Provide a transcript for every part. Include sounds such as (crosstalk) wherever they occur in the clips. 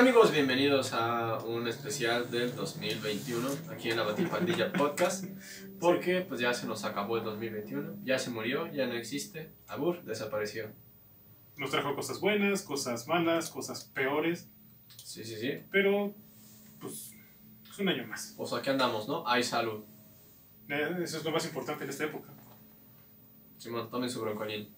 amigos? Bienvenidos a un especial del 2021 aquí en la Batipandilla Podcast. Porque pues ya se nos acabó el 2021, ya se murió, ya no existe. Abur desapareció. Nos trajo cosas buenas, cosas malas, cosas peores, Sí, sí, sí. pero pues es un año más. Pues aquí andamos, ¿no? Hay salud. Eh, Eso es lo más importante en esta época. Simón, tomen su broncolín.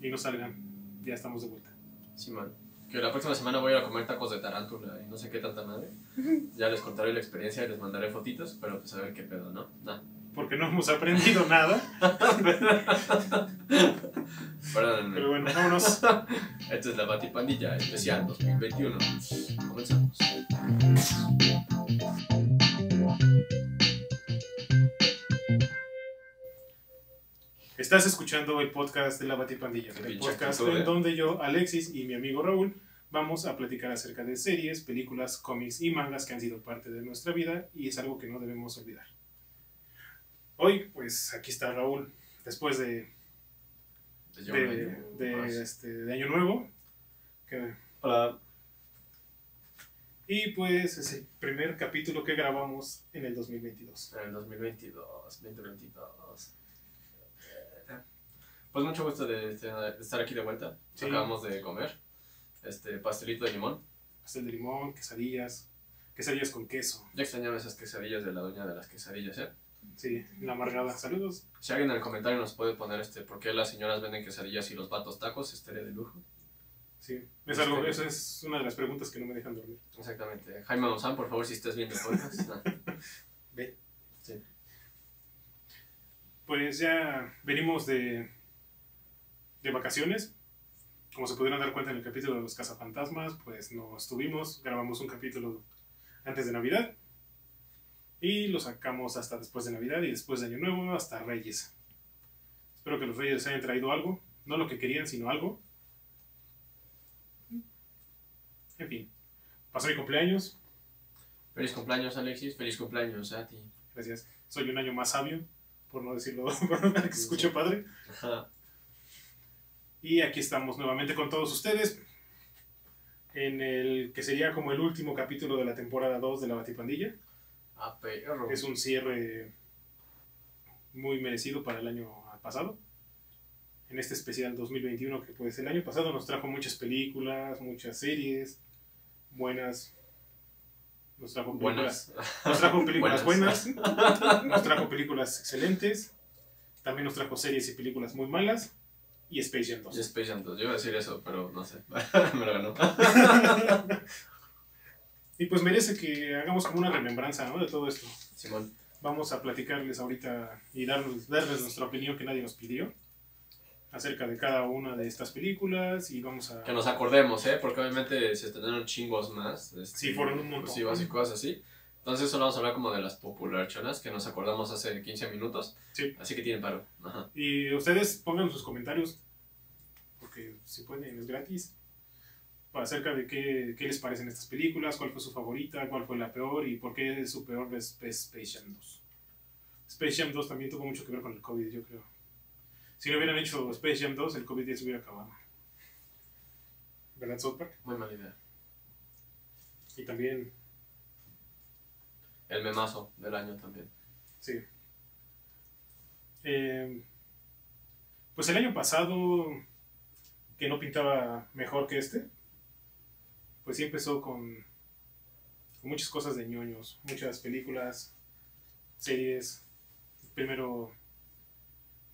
Y no salgan, ya estamos de vuelta. Simón. Que la próxima semana voy a ir a comer tacos de tarántula y no sé qué tanta madre. (laughs) Ya les contaré la experiencia y les mandaré fotitos, pero pues a ver qué pedo, ¿no? Nah. Porque no hemos aprendido (laughs) nada. Perdónenme. Pero bueno, vámonos. (laughs) Esta es la Batipandilla especial 2021. Comenzamos. Estás escuchando el podcast de la Batipandilla. El podcast en eh. donde yo, Alexis y mi amigo Raúl vamos a platicar acerca de series, películas, cómics y mangas que han sido parte de nuestra vida y es algo que no debemos olvidar. Hoy, pues aquí está Raúl, después de, de, año de, más. este, de Año Nuevo. que- Hola. y pues es el primer capítulo que grabamos en el 2022. En el 2022, 2022. Pues mucho gusto de, de estar aquí de vuelta. Sí. Acabamos de comer este pastelito de limón. Pastel de limón, quesadillas, quesadillas con queso. Ya extrañaba esas quesadillas de la doña de las quesadillas, ¿eh? Sí, la amargada. Saludos. Si alguien en el comentario nos puede poner este por qué las señoras venden quesadillas y los vatos tacos, estaría de lujo. Sí, es algo, esa es una de las preguntas que no me dejan dormir. Exactamente. Jaime Maussan, por favor, si estás viendo el podcast. (laughs) Ve. Sí. Pues ya venimos de, de vacaciones. Como se pudieron dar cuenta en el capítulo de los cazafantasmas, pues no estuvimos. Grabamos un capítulo antes de Navidad. Y lo sacamos hasta después de Navidad y después de Año Nuevo hasta Reyes. Espero que los Reyes hayan traído algo. No lo que querían, sino algo. En fin. Pasó mi cumpleaños. Feliz cumpleaños, Alexis. Feliz cumpleaños a ti. Gracias. Soy un año más sabio, por no decirlo, para que se escuche padre. Ajá. Y aquí estamos nuevamente con todos ustedes en el que sería como el último capítulo de la temporada 2 de la Batipandilla. A perro. Es un cierre muy merecido para el año pasado. En este especial 2021 que pues el año pasado nos trajo muchas películas, muchas series buenas. Nos trajo películas, Buenas. nos trajo películas (laughs) Buenas. buenas, nos trajo películas excelentes, también nos trajo series y películas muy malas y Space Jam 2. Y Space Jam 2. Yo iba a decir eso, pero no sé. (laughs) Me lo ganó. (laughs) y pues merece que hagamos como una remembranza ¿no? de todo esto. Simón. Vamos a platicarles ahorita y darles, darles nuestra opinión que nadie nos pidió acerca de cada una de estas películas y vamos a... Que nos acordemos, ¿eh? Porque obviamente se estrenaron chingos más. este, Sí, fueron un montón. exclusivas y cosas así. Entonces solo vamos a hablar como de las popularchonas que nos acordamos hace 15 minutos. Sí. Así que tienen paro. Ajá. Y ustedes pongan sus comentarios, porque si pueden es gratis, acerca de qué, qué les parecen estas películas, cuál fue su favorita, cuál fue la peor y por qué su peor es Space Jam 2. Space Jam 2 también tuvo mucho que ver con el COVID, yo creo. Si no hubieran hecho Space Jam 2, el COVID ya se hubiera acabado. ¿Verdad, South Park? Muy mala idea. Y también, El memazo del año también. sí. Eh, pues el año pasado, que no pintaba mejor que este, pues sí empezó con, con muchas cosas de ñoños, muchas películas, series. Primero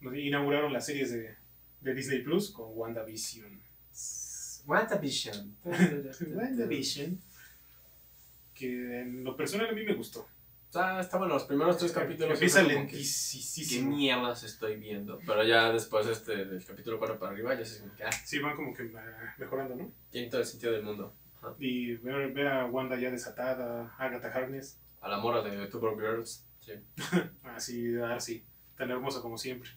nos inauguraron las series de, de Disney Plus con WandaVision. WandaVision. (laughs) WandaVision. Que en lo personal a mí me gustó. Ah, estaban los primeros tres capítulos. Empieza que, ¿Qué lentísimo. mierdas estoy viendo? Pero ya después este, del capítulo 4 para arriba ya se como que, ah, Sí, van como que eh, mejorando, ¿no? tiene todo el sentido del mundo. Ajá. Y ver, ver a Wanda ya desatada, Agatha Harkness, A la mora de Two Girls. Sí. (laughs) así Darcy, tan hermosa como siempre.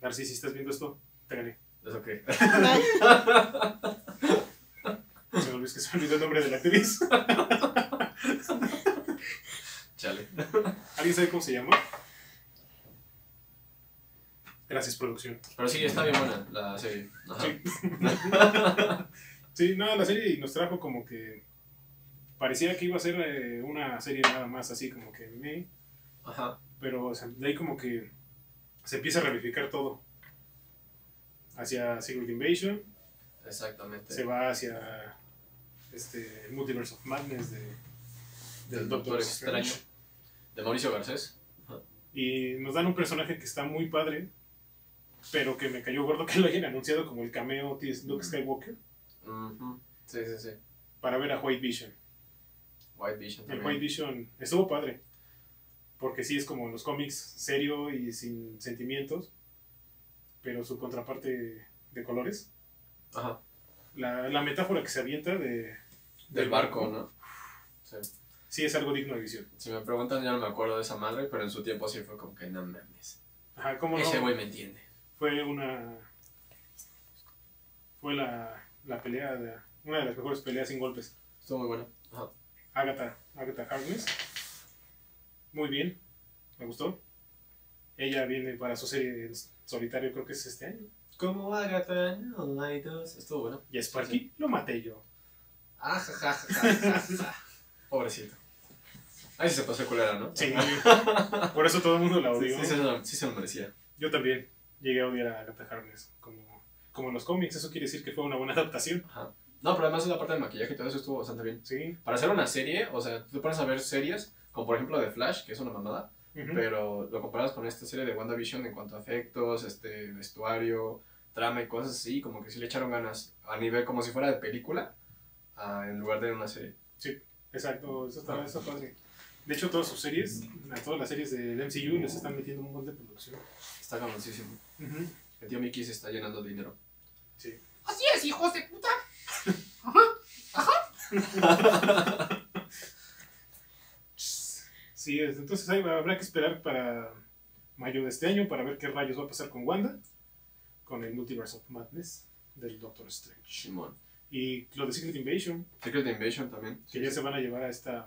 Darcy, si estás viendo esto, te gané. ¿Eso qué? (laughs) (laughs) Se me que se olvidó el nombre de la actriz. Chale. ¿Alguien sabe cómo se llama? Gracias, producción. Pero sí, está bien buena la serie. Ajá. Sí. (laughs) Sí, no, la serie nos trajo como que parecía que iba a ser eh, una serie nada más así como que me, Ajá. pero o sea, de ahí como que se empieza a ramificar todo. Hacia Secret Invasion, Exactamente. se va hacia este Multiverse of Madness de, Del Doctor Extraño. De Mauricio Garcés. Y nos dan un personaje que está muy padre, pero que me cayó gordo (laughs) que lo hayan anunciado como el cameo de Luke Skywalker Ujú. Sí, sí, sí. para ver a White Vision. White Vision El también. White Vision estuvo padre, porque sí es como en los cómics, serio y sin sentimientos, pero su contraparte de colores. Ajá. La, la metáfora que se avienta de, Del barco, ¿no? Sí. sí es algo digno de visión. Si me preguntan, ya no me acuerdo de esa madre, pero en su tiempo sí fue como que no mames. Ajá, ¿cómo no? Ese güey me entiende. Fue una. Fue la, la pelea, de, una de las mejores peleas sin golpes. Estuvo muy bueno. Ajá. Agatha, Agatha Harkness. Muy bien, me gustó. Ella viene para su serie en solitario, creo que es este año. Como Agatha, no hay dos. Estuvo bueno. Y a Sparky lo maté yo. Ah. Pobrecito. Ahí sí se pasó culera, ¿no? Sí, por eso todo el mundo la Sí, odió. sí, se lo, sí se lo merecía. Yo también llegué a odiar a Agatha Harkness, como, como en los cómics. Eso quiere decir que fue una buena adaptación. Ajá. No, pero además la parte del maquillaje y todo eso estuvo bastante bien. Sí. Para hacer una serie, o sea, tú te pones a ver series, como por ejemplo de Flash, que es una mamada, Ujú. pero lo comparas con esta serie de WandaVision en cuanto a efectos, este, vestuario, trama y cosas así, como que sí le echaron ganas a nivel como si fuera de película, ah, en lugar de una serie. Exacto, eso está, eso está padre. De hecho, todas sus series, a todas las series del MCU les están metiendo un montón de producción. Está cabroncísimo. Ujú. El tío Mickey se está llenando de dinero. Sí. Así es, hijos de puta. (laughs) (laughs) Sí, es- entonces ahí habrá que esperar para mayo de este año para ver qué rayos va a pasar con Wanda, con el Multiverse of Madness del Doctor Strange. Simón. Y lo de Secret Invasion, Secret Invasion también. que ya se van a llevar a esta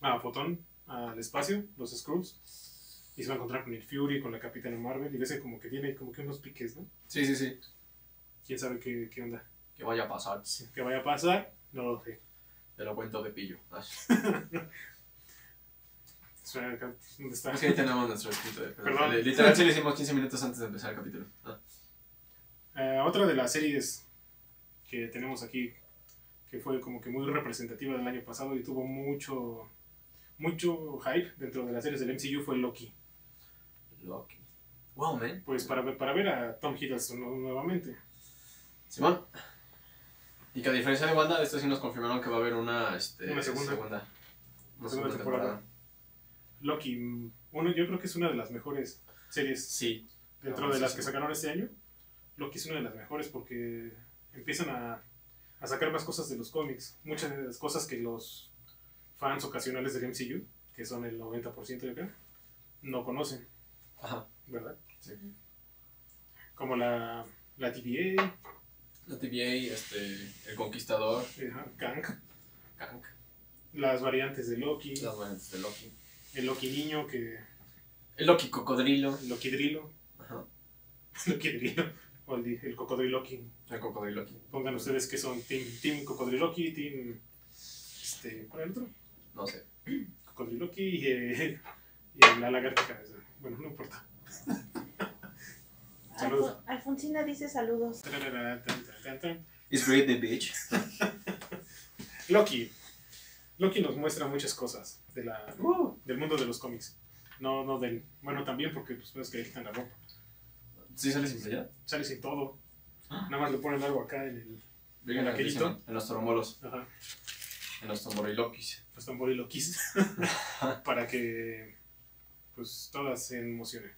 a Fotón al espacio, los Skrulls, y se va a encontrar con el Fury, con la Capitana Marvel, y ves que como que tiene como que unos piques, ¿no? Sí, sí, sí. ¿Quién sabe qué, qué onda? Que vaya a pasar. ¿Qué vaya a pasar? No lo sé. Te lo cuento de pillo. (laughs) ¿dónde está? Es que ahí tenemos nuestro escrito. de- Perdón. Literal, sí lo hicimos 15 minutos antes de empezar el capítulo. Ah. Eh, otra de las series que tenemos aquí, que fue como que muy representativa del año pasado y tuvo mucho, mucho hype dentro de las series del MCU, fue Loki. Loki. Wow, man. Pues para, ver- para ver a Tom Hiddleston nu- nuevamente. Simón. Y que a diferencia de Wanda, esto sí nos confirmaron que va a haber una, este, Una segunda. Una Segunda temporada. Loki, mm, uno, yo creo que es una de las mejores series Sí. dentro Ah, de sí, las sí. que sacaron este año. Loki es una de las mejores porque empiezan a, a sacar más cosas de los cómics. Muchas de las cosas que los fans ocasionales del MCU, que son el 90% yo creo, no conocen, Ajá. ¿verdad? Sí. Como la, la TVA, La TVA, este, El Conquistador, eh, Kang, Kang, las variantes de Loki, las variantes de Loki. el Loki niño, que El Loki Cocodrilo. el Loki Drilo, Ajá. (laughs) Loki Drilo, o el, di- el Cocodrilo Loki. El Cocodrilo Loki. Pongan ustedes que son Team, team Cocodriloqui, Team. Este, ¿Cuál era el otro? No sé. Cocodriloqui y, eh, (laughs) y la lagartija. Bueno, no importa. Saludos. Alfonsina dice saludos. It's great the bitch. (laughs) Loki. Loki nos muestra muchas cosas de la, del mundo de los cómics. No, no del. Bueno, también porque pues, no es que le quitan la ropa. ¿Sí sale sin playera? Sale sin todo. Nada más le ponen algo acá en el. Vengan ¿En aquelito? En los trombolos. Ajá. En los tomborilokis. los tamboriloquis (laughs) para que pues todas se emocionen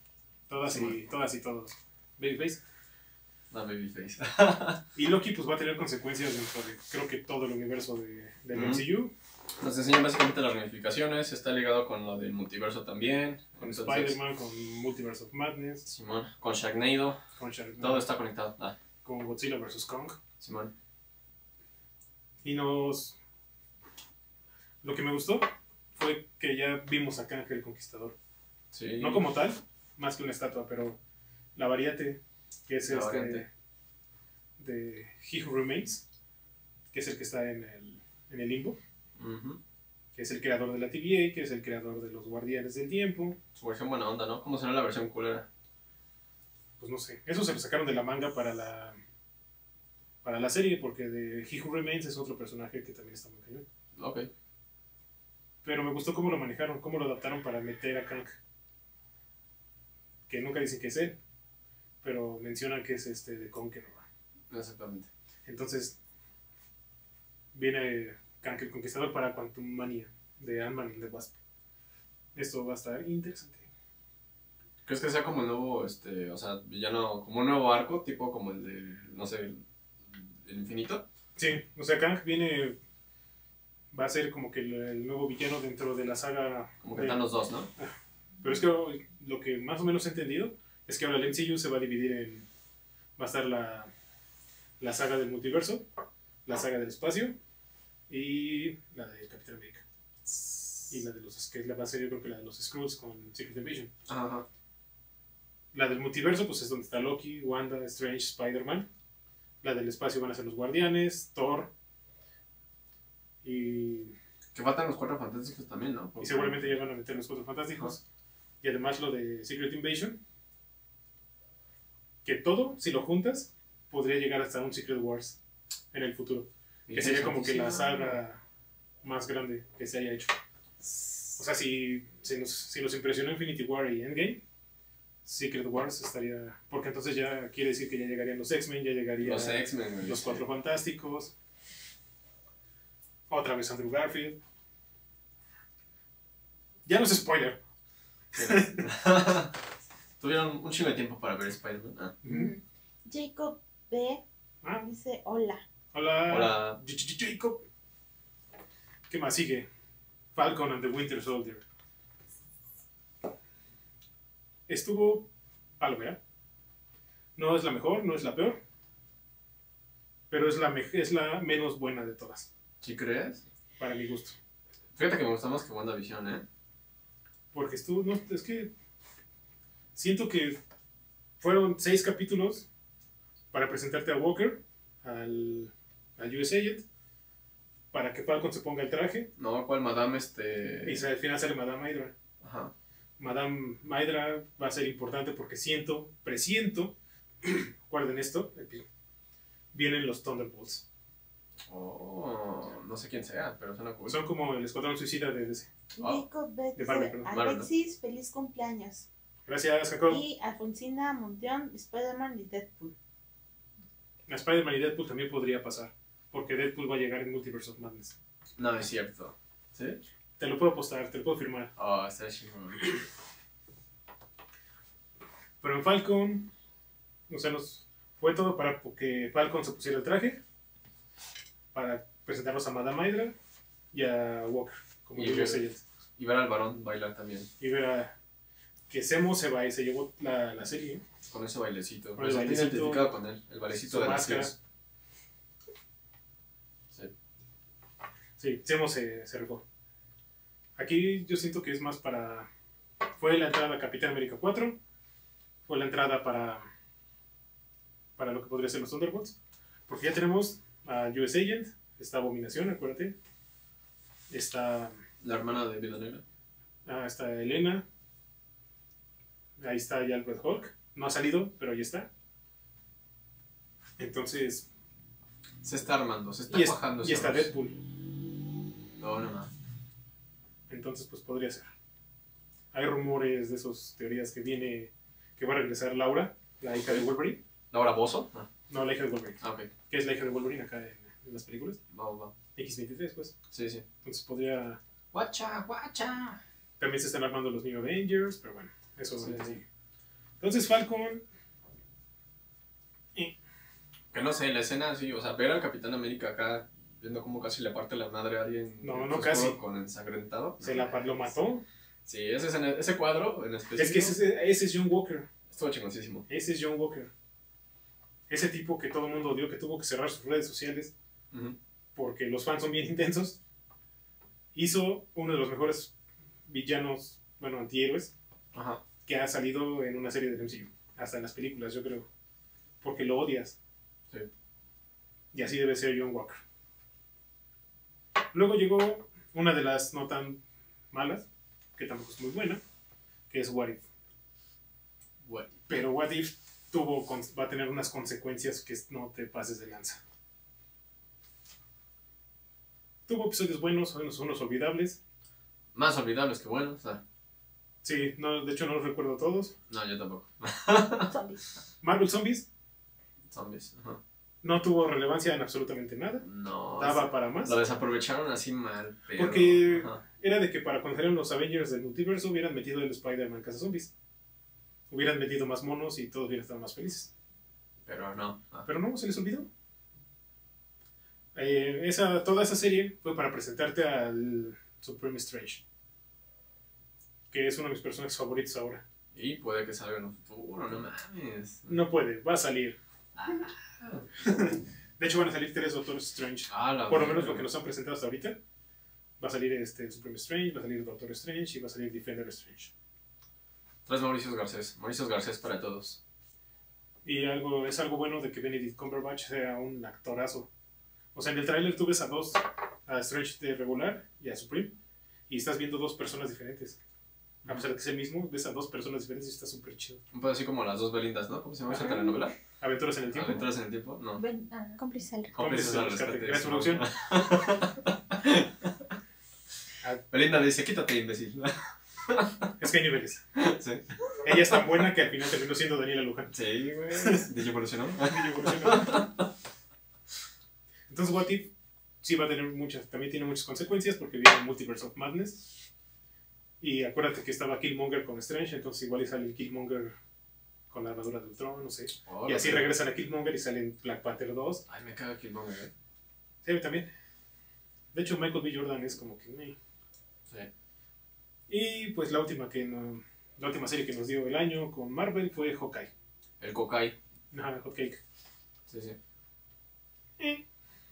todas Sí, y todas y todos Babyface No, babyface. y Loki pues va a tener consecuencias dentro de creo que todo el universo de, del Ujú. MCU Nos enseñan básicamente las ramificaciones. Está ligado con lo del multiverso también. con Spider-Man con Multiverse of Madness Simón. Con Sharknado. con, Todo está conectado. Ah, con Godzilla vs Kong Simón. y nos lo que me gustó fue que ya vimos a Kang el Conquistador Sí. no como tal más que una estatua pero la variante que es La este variante. de He Who Remains que es el que está en el, en el limbo, Ujú. que es el creador de la TVA, que es el creador de los Guardianes del Tiempo. Su versión buena onda, ¿no? ¿Cómo será la versión culera? Pues no sé, eso se lo sacaron de la manga para la para la serie, porque de He Who Remains es otro personaje que también está muy cañón. Ok. Pero me gustó cómo lo manejaron, cómo lo adaptaron para meter a Kang. Que nunca dicen que es él, pero mencionan que es este de Conqueror. Exactamente. Entonces, viene Kang el Conquistador para Quantum Mania de Ant-Man and the Wasp. Esto va a estar interesante. ¿Crees que sea como el nuevo, este, o sea, villano, como un nuevo arco, tipo como el de, no sé, el, el infinito? Sí, o sea, Kang viene. Va a ser como que el, el nuevo villano dentro de la saga. Como que de- están los dos, ¿no? Pero es que lo que más o menos he entendido es que ahora el MCU se va a dividir en. Va a estar la, la saga del multiverso, la saga del espacio y la del Capitán América. Y la de los. que es la ser yo creo que la de los Skrulls con Secret Invasion. Ajá. La del multiverso, pues es donde está Loki, Wanda, Strange, Spider-Man. La del espacio van a ser los Guardianes, Thor. Y, Que faltan los cuatro fantásticos también, ¿no? y seguramente ya van a meter los Cuatro Fantásticos. Y además lo de Secret Invasion. Que todo, si lo juntas, podría llegar hasta un Secret Wars en el futuro. Que sería como que la saga más grande que se haya hecho. O sea, si, si, nos, si nos impresionó Infinity War y Endgame, Secret Wars estaría. Porque entonces ya quiere decir que ya llegarían los X-Men, ya llegarían Los X-Men, güey. los sí. Cuatro Fantásticos. Otra vez Andrew Garfield. Ya no es spoiler. (laughs) Tuvieron un chingo de tiempo para ver Spider-Man. Ah. Jacob B. Ah, dice hola. Hola. Hola. Jacob. ¿Qué más sigue? Falcon and the Winter Soldier. Estuvo palomera. No es la mejor, no es la peor. Pero es la, es la menos buena de todas, ¿Sí crees? para mi gusto. Fíjate que me gusta más que WandaVision, ¿eh? Porque estuvo, no, es que siento que fueron seis capítulos para presentarte a Walker, al, al US Agent, para que Falcon se ponga el traje, No, ¿cuál Madame, este...? y al final sale Madame Hydra. Ajá. Madame Hydra va a ser importante porque siento, presiento, (clears throat) guarden esto, vienen los Thunderbolts. Oh, no sé quién sea, pero suena cool. Son como el escuadrón suicida de DC. Ah, Jacob B. de. Alexis, feliz cumpleaños. Gracias, Jacob. Y Alfonsina Monteón, Spider-Man y Deadpool. A Spider-Man y Deadpool también podría pasar, porque Deadpool va a llegar en Multiverse of Madness. No, es cierto. ¿Sí? Te lo puedo apostar, te lo puedo firmar. Oh, está chingón. Pero en Falcon, o sea, nos fue todo para que Falcon se pusiera el traje, para presentarnos a Madame Hydra y a Walker, como Y ver-. Y ver al varón bailar también. Y ver a que Semo se va y se llevó la, la serie. Con ese bailecito. Con el bailecito, identificado con él. El bailecito de las máscara. tías. Sí. Sí, Semo se, se rifó. Aquí yo siento que es más para... Fue la entrada a Capitán América 4, fue la entrada para, para lo que podría ser los Thunderbolts, porque ya tenemos a US Agent, está Abominación, acuérdate, está, La hermana de Vida Negra. ah, está Elena, ahí está ya el Red Hulk, no ha salido, pero ahí está. Entonces, Se está armando, se está y, es- cuajando. y está. Deadpool, No, no, no. entonces pues podría ser. Hay rumores de esas teorías que viene, que va a regresar Laura, la hija de Wolverine. ¿Laura Bozo? Ah, No, la hija de Wolverine. ah, ok. Que es la hija de Wolverine acá en, en las películas. Va, va. X23, pues. Sí, sí. Entonces podría. Guacha, guacha. También se están armando los New Avengers, pero bueno, eso Sí, sí. sí. Entonces Falcon. Que no sé, la escena así, o sea, ver al Capitán América acá viendo cómo casi le parte la madre a alguien. No, no casi. Con ensangrentado. Se la, lo mató. Sí, ese, escena- ese cuadro en específico. Es que ese, ese es John Walker. Estuvo chingoncísimo. Ese es John Walker. Ese tipo que todo el mundo odió, que tuvo que cerrar sus redes sociales porque los fans son bien intensos. Hizo uno de los mejores villanos, bueno, antihéroes, Ajá. que ha salido en una serie de MCU. Hasta en las películas, yo creo. Porque lo odias. Sí. Y así debe ser John Walker. Luego llegó una de las no tan malas, que tampoco es muy buena, que es What If. Bueno, Pero What If tuvo, va a tener unas consecuencias que no te pases de lanza. Tuvo episodios buenos, unos, unos olvidables. más olvidables que buenos. ah, Sí, no, de hecho no los recuerdo todos. no, yo tampoco. Zombies. Marvel Zombies Zombies. ajá. No tuvo relevancia en absolutamente nada. No. Daba para más. Lo desaprovecharon así mal. Pero, Porque- ajá. Era de que para cuando salieron los Avengers del multiverso hubieran metido el Spider-Man Casa Zombies. Hubieran metido más monos y todos hubieran estado más felices. Pero no. ah. Pero no, se les olvidó. Eh, esa, toda esa serie fue para presentarte al Supreme Strange. Que es uno de mis personajes favoritos ahora. Y puede que salga en un futuro, no mames. No puede, va a salir. Ah, De hecho, van a salir tres Doctor Strange. Ah, la Por lo menos lo que nos han presentado hasta ahorita. Va a salir este Supreme Strange, va a salir Doctor Strange y va a salir Defender Strange. Tres Mauricios Garcés. Mauricios Garcés para todos. Y algo, es algo bueno de que Benedict Cumberbatch sea un actorazo. O sea, en el tráiler tú ves a dos, a Strange de regular y a Supreme, y estás viendo dos personas diferentes. A pesar de que es el mismo, ves a dos personas diferentes y está súper chido. Un poco así como las dos Belindas, ¿no? ¿Cómo se llama esa telenovela? Aventuras en el tiempo. ¿Aventuras en el tiempo? No. Ven, ah, Cómplices al Cómplices al Rescate. producción. (laughs) Belinda dice, quítate, imbécil. (laughs) Es que hay niveles. sí. Ella es tan buena que al final terminó siendo Daniela Luján. Sí, güey. (laughs) Dicho evolucionó. Entonces, What If sí va a tener muchas, también tiene muchas consecuencias porque viene Multiverse of Madness. Y acuérdate que estaba Killmonger con Strange, entonces igual y sale el Killmonger con la armadura del trono, no sé. Y así regresan a Killmonger y salen Black Panther 2. Ay, me caga Killmonger, eh. Sí, a mí también. De hecho, Michael B. Jordan es como que... Sí. Y pues la última que no- la última serie que nos dio el año con Marvel fue Hawkeye. El Kokai. Ajá, Hot Cake. Sí, sí. Eh.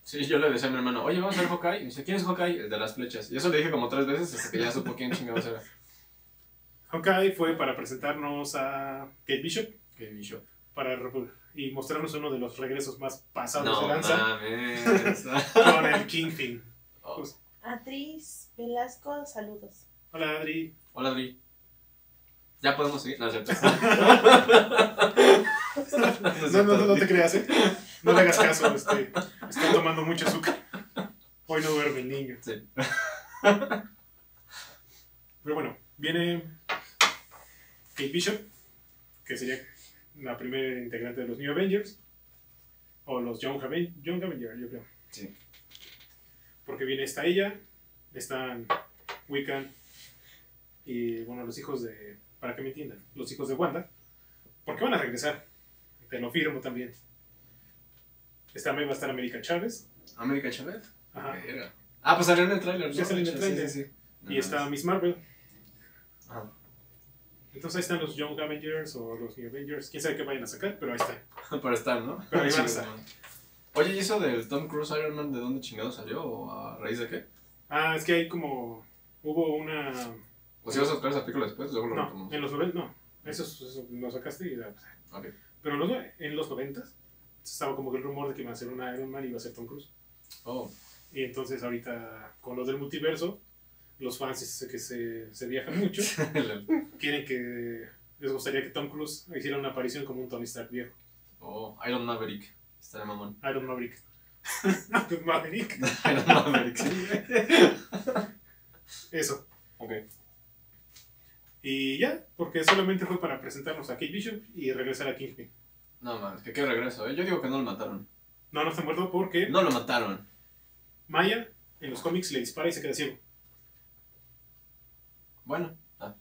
Sí, yo le decía a mi hermano, oye, vamos a ver Hawkeye. Y me dice, ¿quién es Hawkeye? El de las flechas. Y eso le dije como tres veces hasta que ya supo quién chingados era. Hawkeye fue para presentarnos a Kate Bishop Qué bicho. para y mostrarnos uno de los regresos más pasados No de lanza (laughs) con el Kingpin. Oh. Atriz Velasco, saludos. Hola Adri. Hola, Adri. ¿Ya podemos seguir? No, cierto. (laughs) No, no, no, no te creas, ¿eh? No le hagas caso, este, está tomando mucho azúcar. Hoy no duerme el niño. Sí. Pero bueno, viene Kate Bishop, que sería la primera integrante de los New Avengers. O los Young, Aven- Young Avengers, yo creo. Sí. Porque viene esta ella, están Wiccan y, bueno, los hijos de. Para que me entiendan, los hijos de Wanda. Porque van a regresar. Te lo firmo también. Esta también va a estar América Chávez. ¿América Chávez? Ajá. Ah, pues salió en el tráiler. Ya ¿no? salió en el Sí, tráiler. Sí, sí. No Y está. Miss Marvel. Ajá. Entonces ahí están los Young Avengers o los New Avengers. Quién sabe qué vayan a sacar, pero ahí (laughs) están. Para estar, ¿no? Pero ahí van a estar. Oye, ¿y eso del Tom Cruise Iron Man de dónde chingado salió? ¿O a raíz de qué? Ah, es que hay como. Hubo una. ¿O si vas a buscar esa película después? Luego lo No, retomamos. en los 90, no. Eso, eso lo sacaste y. ya, pues, Ok. Pero los, en los 90 estaba como que el rumor de que iba a ser una Iron Man y iba a ser Tom Cruise. Oh, Y entonces ahorita, con lo del multiverso, los fans que se, se viajan mucho, (laughs) quieren que. Les gustaría que Tom Cruise hiciera una aparición como un Tony Stark viejo. oh, Iron Maverick. Estaría mamón. Iron Maverick. Iron (laughs) Maverick. Iron Maverick. (laughs) Eso. Ok. Y ya, porque solamente fue para presentarnos a Kate Bishop y regresar a Kingpin. No, man, que qué regreso, ¿eh? Yo digo que no lo mataron. No, no está muerto porque No lo mataron. Maya en los cómics le dispara y se queda ciego. Bueno. Ah.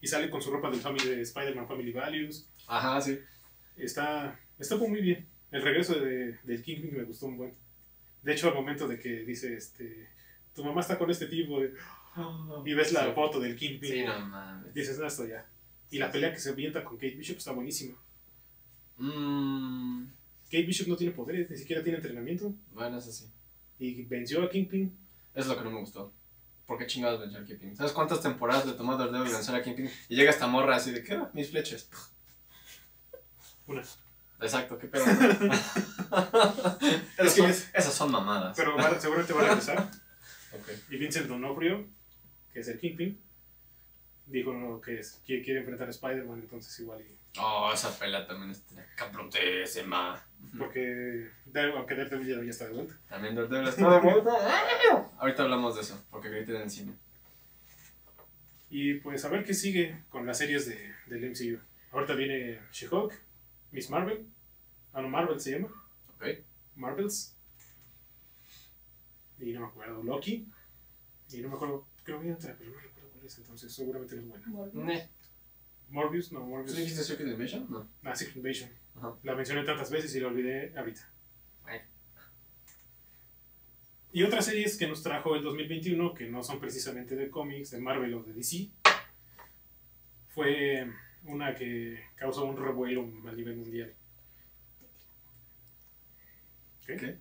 Y sale con su ropa del family, de Spider-Man Family Values. Ajá, sí. Está, está muy bien. El regreso de, del Kingpin me gustó un buen. De hecho, al momento de que dice, este, tu mamá está con este tipo de- y ves la Sí. foto del Kingpin, Sí, no mames. dices, no, esto ya. Y la pelea que se avienta con Kate Bishop está buenísima. Mmm. Kate Bishop no tiene poderes, ni siquiera tiene entrenamiento. Bueno, eso sí. Y venció a Kingpin. Es lo que no me gustó. ¿Por qué chingados venció a Kingpin? ¿Sabes cuántas temporadas le tomó Daredevil vencer a Kingpin? Y llega esta morra así de, ¿qué? Mis flechas. Una. Exacto, qué pedo. (laughs) Es esas, son, es- esas son mamadas. Pero va- seguramente va a regresar. (laughs) Y Vincent D'Onofrio, que es el Kingpin, dijo ¿no? que, es- que quiere enfrentar a Spider-Man, entonces igual. y- Oh, esa pelea también está cabrotésima. porque aunque Daredevil ya, ya está de vuelta. También Daredevil está de vuelta. Ahorita hablamos de eso, porque griten en el cine. Y pues a ver qué sigue con las series de, del MCU. Ahorita viene She-Hulk, Miss Marvel. Ah, no, Marvel se llama. Ok. Marvels. Y no me acuerdo, Loki. Y no me acuerdo, creo que hay otra, pero no recuerdo cuál es, entonces seguramente no es buena. Morbius, no, ¿Tú Morbius. dijiste Secret Invasion? No. Ah, Secret Invasion. Ajá. La mencioné tantas veces y la olvidé ahorita. Bueno. Y otras series que nos trajo el 2021, que no son precisamente de cómics, de Marvel o de DC, fue una que causó un revuelo a nivel mundial. ¿Qué? ¿Qué?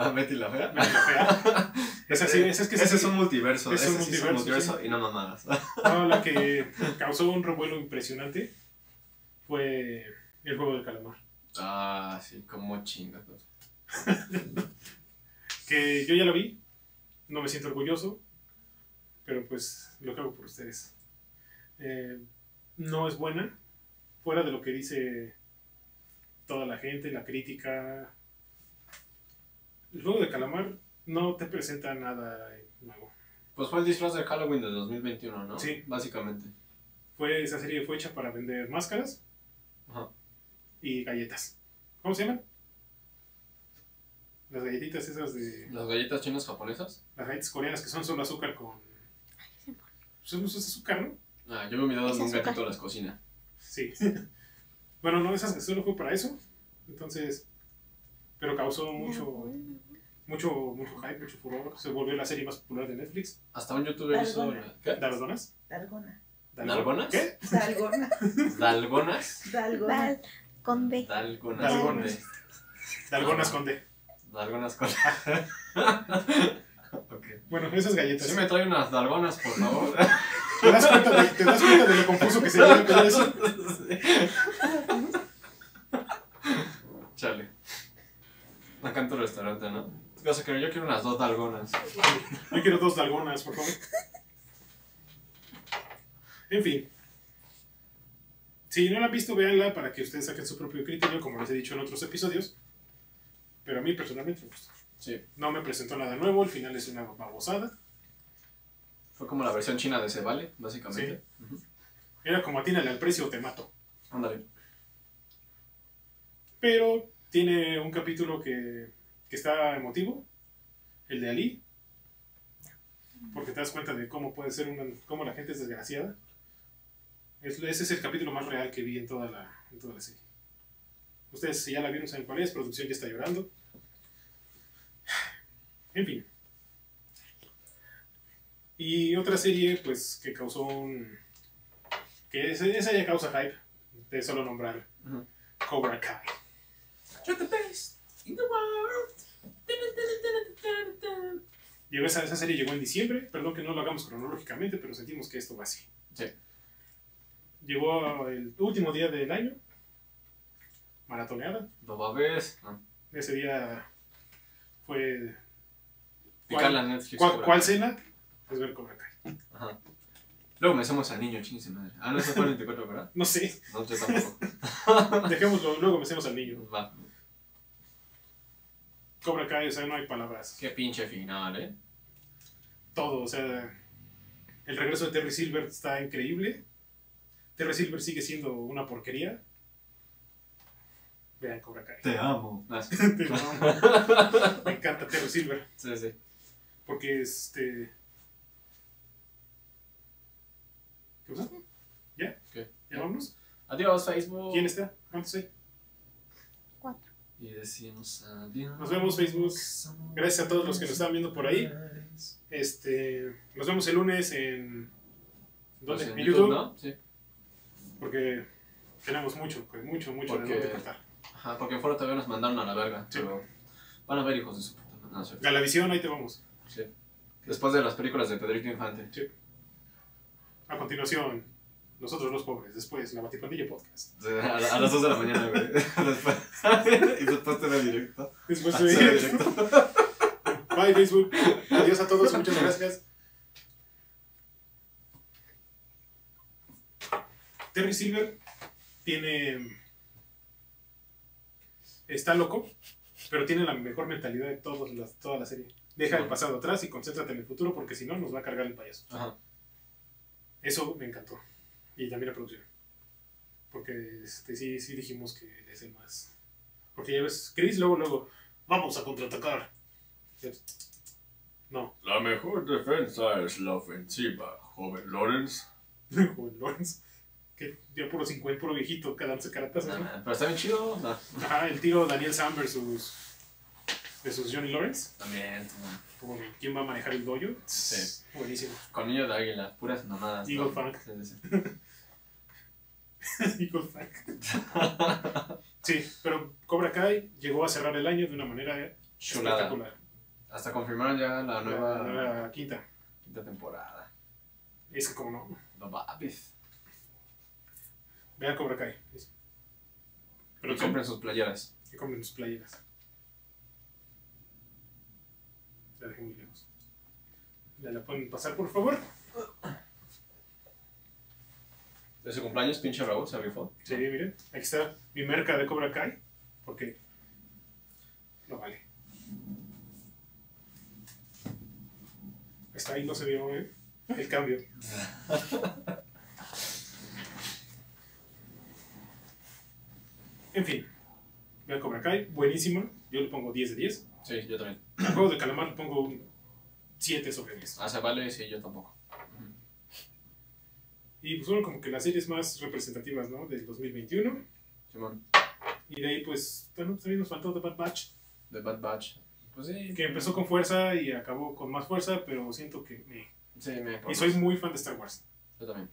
Ah, Betty la fea. Betty la (laughs) es que Ese es un multiverso. es un ese sí es multiverso, un multiverso sí. y no mamadas. (laughs) No, la que causó un revuelo impresionante fue el juego del calamar. Ah, sí, como chingas. (laughs) Que yo ya la vi, no me siento orgulloso, pero pues lo que hago por ustedes. Eh, no es buena, fuera de lo que dice toda la gente, la crítica. El juego de calamar no te presenta nada nuevo. Pues fue el disfraz de Halloween de 2021, ¿no? Sí. Básicamente. Fue, esa serie fue hecha para vender máscaras Ajá. y galletas. ¿Cómo se llaman? Las galletitas esas de... ¿Las galletas chinas japonesas? Las galletas coreanas que son solo azúcar con... Son es azúcar, ¿no? Ah, yo video Es donde un azúcar. gatito las cocina. Sí. (laughs) bueno, no, esas solo fue para eso. Entonces, pero causó mucho, mucho, mucho hype, mucho furor. Se volvió la serie más popular de Netflix. Hasta un youtuber hizo... Dalgona. ¿Qué? ¿Dalgonas? Dalgona. ¿Dalgonas? ¿Qué? Dalgona. (laughs) ¿Dalgonas? Dalgona. Dal con B. Dalgonas. Dalgonas. Dalgonas con D. Dalgonas con... (laughs) ok. Bueno, esas galletas. Sí me trae unas dalgonas, por favor. (laughs) ¿Te das cuenta de, te das cuenta de lo confuso que se llega a eso? Chale. Acá en tu restaurante, ¿no? ¿Qué vas a querer? Yo quiero unas dos dalgonas. (laughs) Yo quiero dos dalgonas, por favor. En fin. Si no la han visto, véanla para que ustedes saquen su propio criterio, como les he dicho en otros episodios. Pero a mí personalmente me gustó. Sí. No me presentó nada nuevo, el final es una babosada. Fue como la versión china de Se Vale, básicamente. Ujú. Era como atínale al precio o te mato. Ándale. Pero tiene un capítulo que, que está emotivo, el de Ali. Porque te das cuenta de cómo puede ser una, cómo la gente es desgraciada. Es- ese es el capítulo más real que vi en toda la, en toda la serie. Ustedes, si ya la vieron, saben cuál es. Producción ya está llorando. En fin. Y otra serie, pues, que causó un. que esa, esa ya causa hype, de solo nombrar Ujú. Cobra Kai. You're the best in the world. Llegó esa, esa serie llegó en diciembre, perdón que no lo hagamos cronológicamente, pero sentimos que esto va así. Sí. Llegó el último día del año, maratoneada. Boba ves. Ah. Ese día fue. Picarla en Netflix. ¿Cuál, cuál cena? Pues ver Cobra Kai. Ajá. Luego me hacemos al niño, chingue madre. Ah, no, eso fue el 24, ¿verdad? No sé, No, yo tampoco. (laughs) dejémoslo, luego metemos al niño. Va. Cobra Kai, o sea, no hay palabras. Qué pinche final, ¿eh? Todo, o sea, el regreso de Terry Silver está increíble. Terry Silver sigue siendo una porquería. Vean Cobra Kai. Te amo. (laughs) Te amo. Me encanta Terry Silver. sí, sí. Porque este. ¿Qué pasa? ¿Ya? ¿Qué? ¿Ya vámonos? Adiós, Facebook. ¿Quién está? ¿Cuántos hay? Y decimos adiós. Nos vemos, Facebook. Gracias a todos los que nos están viendo por ahí. Este. Nos vemos el lunes en. Pues ¿Dónde? en en YouTube, YouTube. ¿no? Sí. Porque tenemos mucho, pues, mucho, mucho Porque- de cortar. Ajá, porque fuera todavía nos mandaron a la verga. Sí. Pero van a ver hijos de su puta. No, sí. Galavisión, ahí te vamos. Sí. Después de las películas de Pedrito Infante. A continuación, Nosotros los pobres, después la Batipandilla Podcast. A, la- a las 2 de la mañana, güey. (laughs) (laughs) Después. (laughs) y después te ve directo. Después ve de... directo. Bye Facebook. Adiós a todos, muchas gracias. Terry Silver tiene. Está loco, pero tiene la mejor mentalidad de todos las- toda la serie. Deja el pasado atrás y concéntrate en el futuro porque si no nos va a cargar el payaso. Ajá. Eso me encantó. Y también la producción. Porque este, sí, sí dijimos que es el más. Porque ya ves, Chris luego, luego, vamos a contraatacar. No, La mejor defensa es la ofensiva, joven Lawrence. (laughs) Joven Lawrence. Que ya puro 50, puro viejito, cada once caratazos. ¿no? pero está bien chido. No. Ajá, el tiro Daniel Sam versus, versus Johnny Lawrence. También. Como de quién va a manejar el dojo. Sí. Buenísimo. Colmillo de águila, puras mamadas. Eagle. Sí, sí, sí. (laughs) (laughs) Eagle Fang. Sí, pero Cobra Kai llegó a cerrar el año de una manera Chulada. espectacular. Hasta confirmaron ya la nueva La quinta. quinta temporada. Es que como no. No babis. Vean Cobra Kai. Es- Pero Y compren sus playeras. que compren sus playeras. La dejé muy lejos. ¿La, la pueden pasar, por favor? De su cumpleaños, pinche Raúl se rifó. Sí, miren. Aquí está mi merca de Cobra Kai. Porque no vale. Está ahí, no se vio ¿eh? el cambio. En fin. Vean Cobra Kai, buenísima. Yo le pongo 10 de 10. Sí, yo también. Al juego de calamar le pongo un 7 sobre 10. Ah, se vale, sí, yo tampoco. Y pues fueron como que las series más representativas, ¿no? Del 2021. Simón. Y de ahí pues también también nos faltó The Bad Batch. The Bad Batch. Pues sí. Que empezó con fuerza y acabó con más fuerza, pero siento que me... Sí, me Y soy muy fan de Star Wars. Yo también.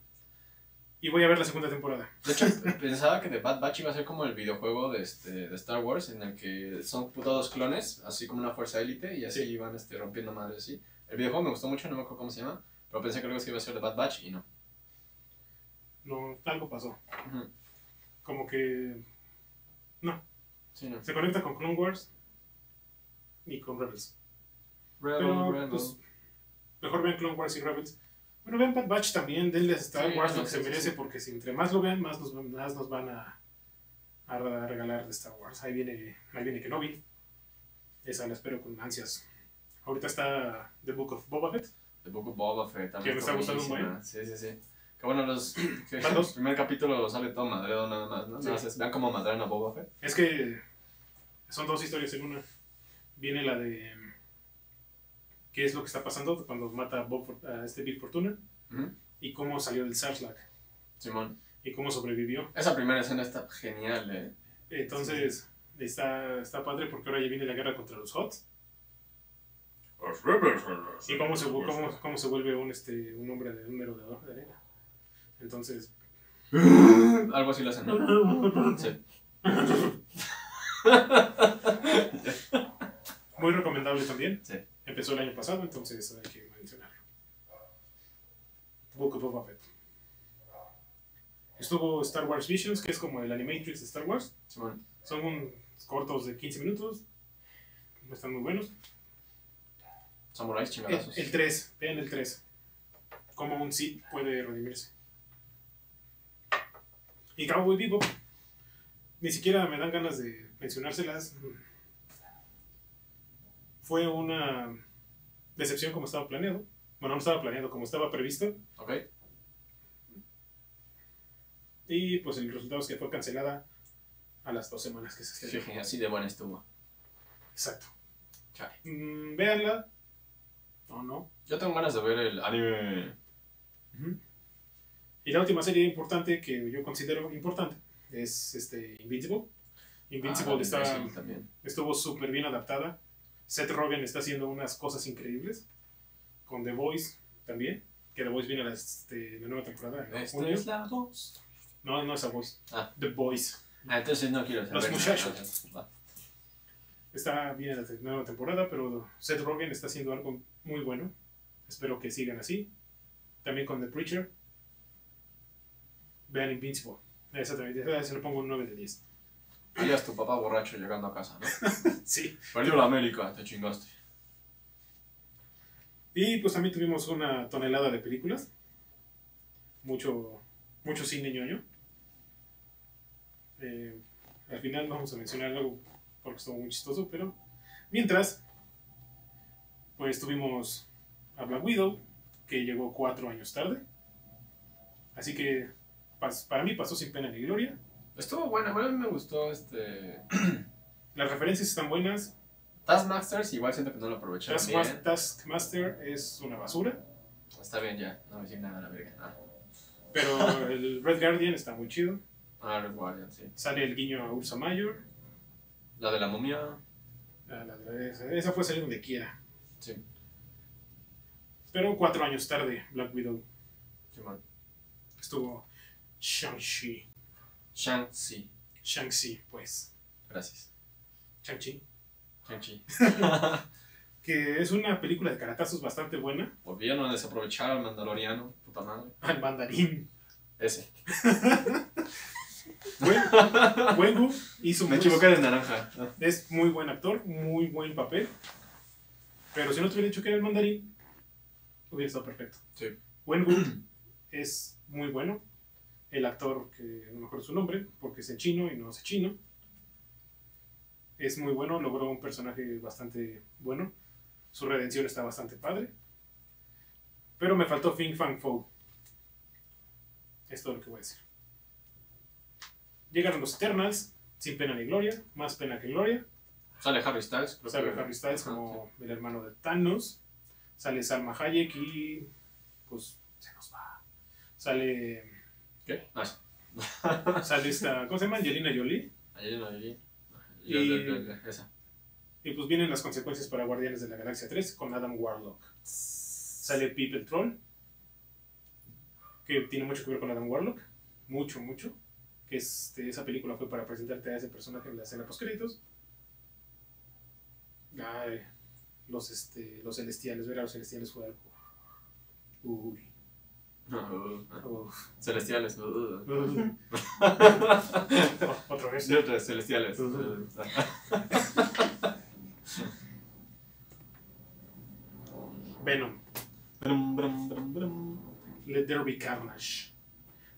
Y voy a ver la segunda temporada. De hecho, (laughs) pensaba que The Bad Batch iba a ser como el videojuego de, este, de Star Wars, en el que son todos clones, así como una fuerza élite, y así Sí. iban este, rompiendo madres así. El videojuego me gustó mucho, no me acuerdo cómo se llama, pero pensé que luego se iba a ser The Bad Batch y no. No, algo pasó. Como que Sí, no. se conecta con Clone Wars y con Rebels. Rebel, Pero Rebel. pues mejor vean Clone Wars y Rebels. Bueno, vean Bad Batch también, denle a Star Sí, Wars no, lo que sí, se merece, porque si entre más lo vean, más nos, más nos van a, a regalar de Star Wars. Ahí viene, ahí viene Kenobi. Esa la espero con ansias. Ahorita está The Book of Boba Fett. The Book of Boba Fett también. Que me está gustando un buenísima. Sí, sí, sí. Que bueno, los, (clears throat) que el primer capítulo sale todo madreado nada más, ¿no? Sí. Nada más, vean cómo madrean a Boba Fett. Es que son dos historias en una. Viene la de qué es lo que está pasando cuando mata a, Bob a este Big Fortuna y cómo salió del Sarlacc Simón. y cómo sobrevivió. Esa primera escena está genial, eh. Entonces está, está padre porque ahora ya viene la guerra contra los los- y cómo se, cómo, cómo se vuelve un, este, un hombre de un merodeador de arena. Entonces, Algo así lo hacen, ¿no? (laughs) Sí. muy recomendable también. Sí. Empezó el año pasado, entonces hay que mencionarlo. Book of Boba Fett. Estuvo Star Wars Visions, que es como el Animatrix de Star Wars. Son un- cortos de 15 minutos. No están muy buenos. Samuráis El, chingadazos. el 3, vean el 3. Cómo un Sith puede redimirse. Y Cowboy Bebop. Ni siquiera me dan ganas de mencionárselas. Fue una decepción como estaba planeado. Bueno, no estaba planeado, como estaba previsto. Ok. Y pues el resultado es que fue cancelada a las dos semanas que se estrenó. Sí, así de buena estuvo. Exacto. Chale. Mm, véanla. No, no. Yo tengo ganas de ver el anime. Y la última serie importante que yo considero importante es este Invincible. Invincible Ah, está, también. estuvo súper bien adaptada. Seth Rogen está haciendo unas cosas increíbles. Con The Voice también. Que The Voice viene a la, este, la nueva temporada. Esta junio. es la voz. No, no es The Voice. Ah. The Voice. Ah, entonces no quiero saber. Los muchachos. Está bien en la nueva temporada, pero Seth Rogen está haciendo algo muy bueno. Espero que sigan así. También con The Preacher. Vean Invincible. También, esa se le pongo un 9 de 10. Alias tu papá borracho llegando a casa, ¿no? (laughs) Sí. Perdió la América, te chingaste. Y pues también tuvimos una tonelada de películas. Mucho, mucho cine ñoño. Eh, al final vamos a mencionar algo porque estuvo muy chistoso, pero mientras, pues tuvimos a Black Widow, que llegó cuatro años tarde. Así que para mí pasó sin pena ni gloria. Estuvo buena, bueno, a mí me gustó este. (clears throat) Las referencias están buenas. Taskmasters, igual siento que no lo aprovecharon Taskmas- bien. Taskmaster es una basura, Está bien ya, no me nada a la verga. Ah, pero (laughs) el Red Guardian está muy chido. ah Red Guardian, sí. Sale el guiño a Ursa Mayor. La de la momia, Ah, la de- esa, esa puede salir donde quiera. sí. Pero cuatro años tarde, Black Widow Simón. estuvo Shang-Chi. Shang-Chi. Shang-Chi, pues. Gracias. Shang-Chi. Shang-Chi. (laughs) Que es una película de caratazos bastante buena. Volvieron a desaprovechar al Mandaloriano, puta madre. Al mandarín. Ese. (laughs) Wen- Wengu hizo Me equivoqué de naranja. Es muy buen actor, muy buen papel. Pero si no te hubiera dicho que era el mandarín, hubiera estado perfecto. Sí. Wenwu (clears throat) es muy bueno. El actor, que no me acuerdo su nombre, porque es en chino y no es chino. Es muy bueno, logró un personaje bastante bueno. Su redención está bastante padre. Pero me faltó Fing Fang Fo. Es todo lo que voy a decir. Llegaron los Eternals, sin pena ni gloria, más pena que gloria. Sale Harry Styles. creo Sale que- Harry Styles Ajá, como el hermano de Thanos. Sale Salma Hayek y pues se nos va. Sale. ¿Qué? Ah, sí. (laughs) sale esta, ¿cómo se llama? Angelina Jolie. Angelina Jolie. Y- Yo- yo- yo- yo- Esa. Y pues vienen las consecuencias para Guardianes de la Galaxia 3 con Adam Warlock. Sale Pip el Troll, que tiene mucho que ver con Adam Warlock. Mucho, mucho. Que este, esa película fue para presentarte a ese personaje en la escena post créditos. Ay, los, este, los celestiales, ver a los celestiales fue algo. Uy. Uh. Celestiales. uh. (laughs) Otra vez. De otras celestiales. Venom. Brum, brum, brum. Let There Be Carnage.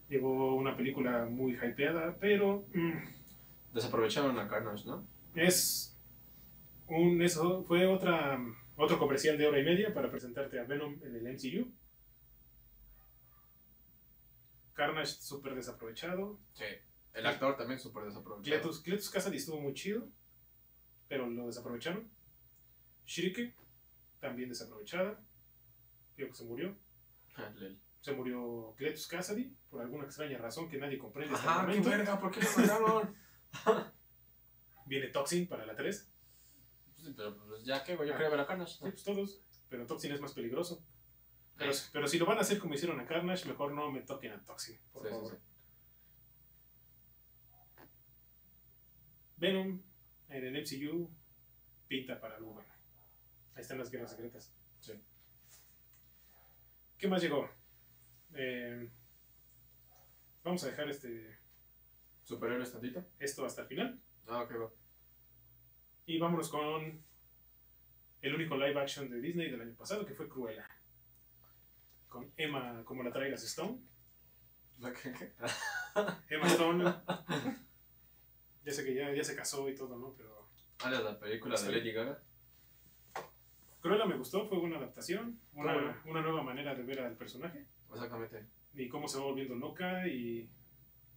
Llegó una película muy hypeada, pero mm, Desaprovecharon a Carnage, ¿no? es un eso fue otra otro comercial de hora y media para presentarte a Venom en el MCU. Carnage súper desaprovechado. Sí. El actor también súper desaprovechado. Cletus, Cletus Cassidy estuvo muy chido, pero lo desaprovecharon. Shirike, también desaprovechada. Creo que se murió. Ah, Lel. Se murió Cletus Cassidy por alguna extraña razón que nadie comprende hasta el Ajá, qué verga, ¿por qué lo (laughs) mataron? Viene Toxin para la 3. Pues, pero pues ya que, güey, yo quería ver a Carnage. Sí, pues todos. Pero Toxin es más peligroso. Pero, pero si lo van a hacer como hicieron a Carnage, mejor no me toquen a Toxin, por sí, favor. sí. Venom en el MCU pinta para algo bueno. Ahí están las guerras secretas. Sí. ¿Qué más llegó? Eh, vamos a dejar este, ¿Superhéroes tantito? esto hasta el final. Ah, ok, va. Y vámonos con el único live action de Disney del año pasado, que fue Cruella. Con Emma, como la traigas Stone. ¿Qué, qué? (laughs) Emma Stone. ya sé que ya, ya se casó y todo, ¿no? Pero Ah, la película de Lady Gaga. Cruella me gustó, fue una adaptación, una, una nueva manera de ver al personaje. Exactamente. Y cómo se va volviendo loca y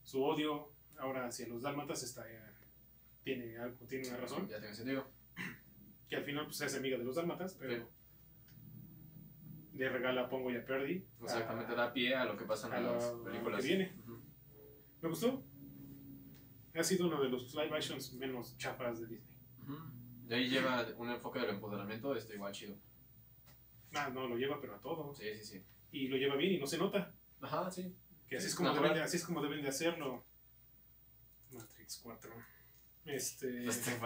su odio ahora hacia los dálmatas está, eh, tiene, algo, tiene una razón. Ya tiene sentido. Que al final pues, se hace amiga de los dálmatas, pero Sí. Le regala a Pongo y a Perdy. Exactamente, a- da pie a lo que pasa en las películas. que viene. Me gustó. Ha sido uno de los live actions menos chafas de Disney. Ujú. De ahí lleva un enfoque del empoderamiento, este igual chido. Ah, no, lo lleva pero a todo. Sí, sí, sí. Y lo lleva bien y no se nota. Ajá, sí. Que así Sí, es como, deben de, así es como deben de hacerlo. Matrix 4. Este... Este (laughs)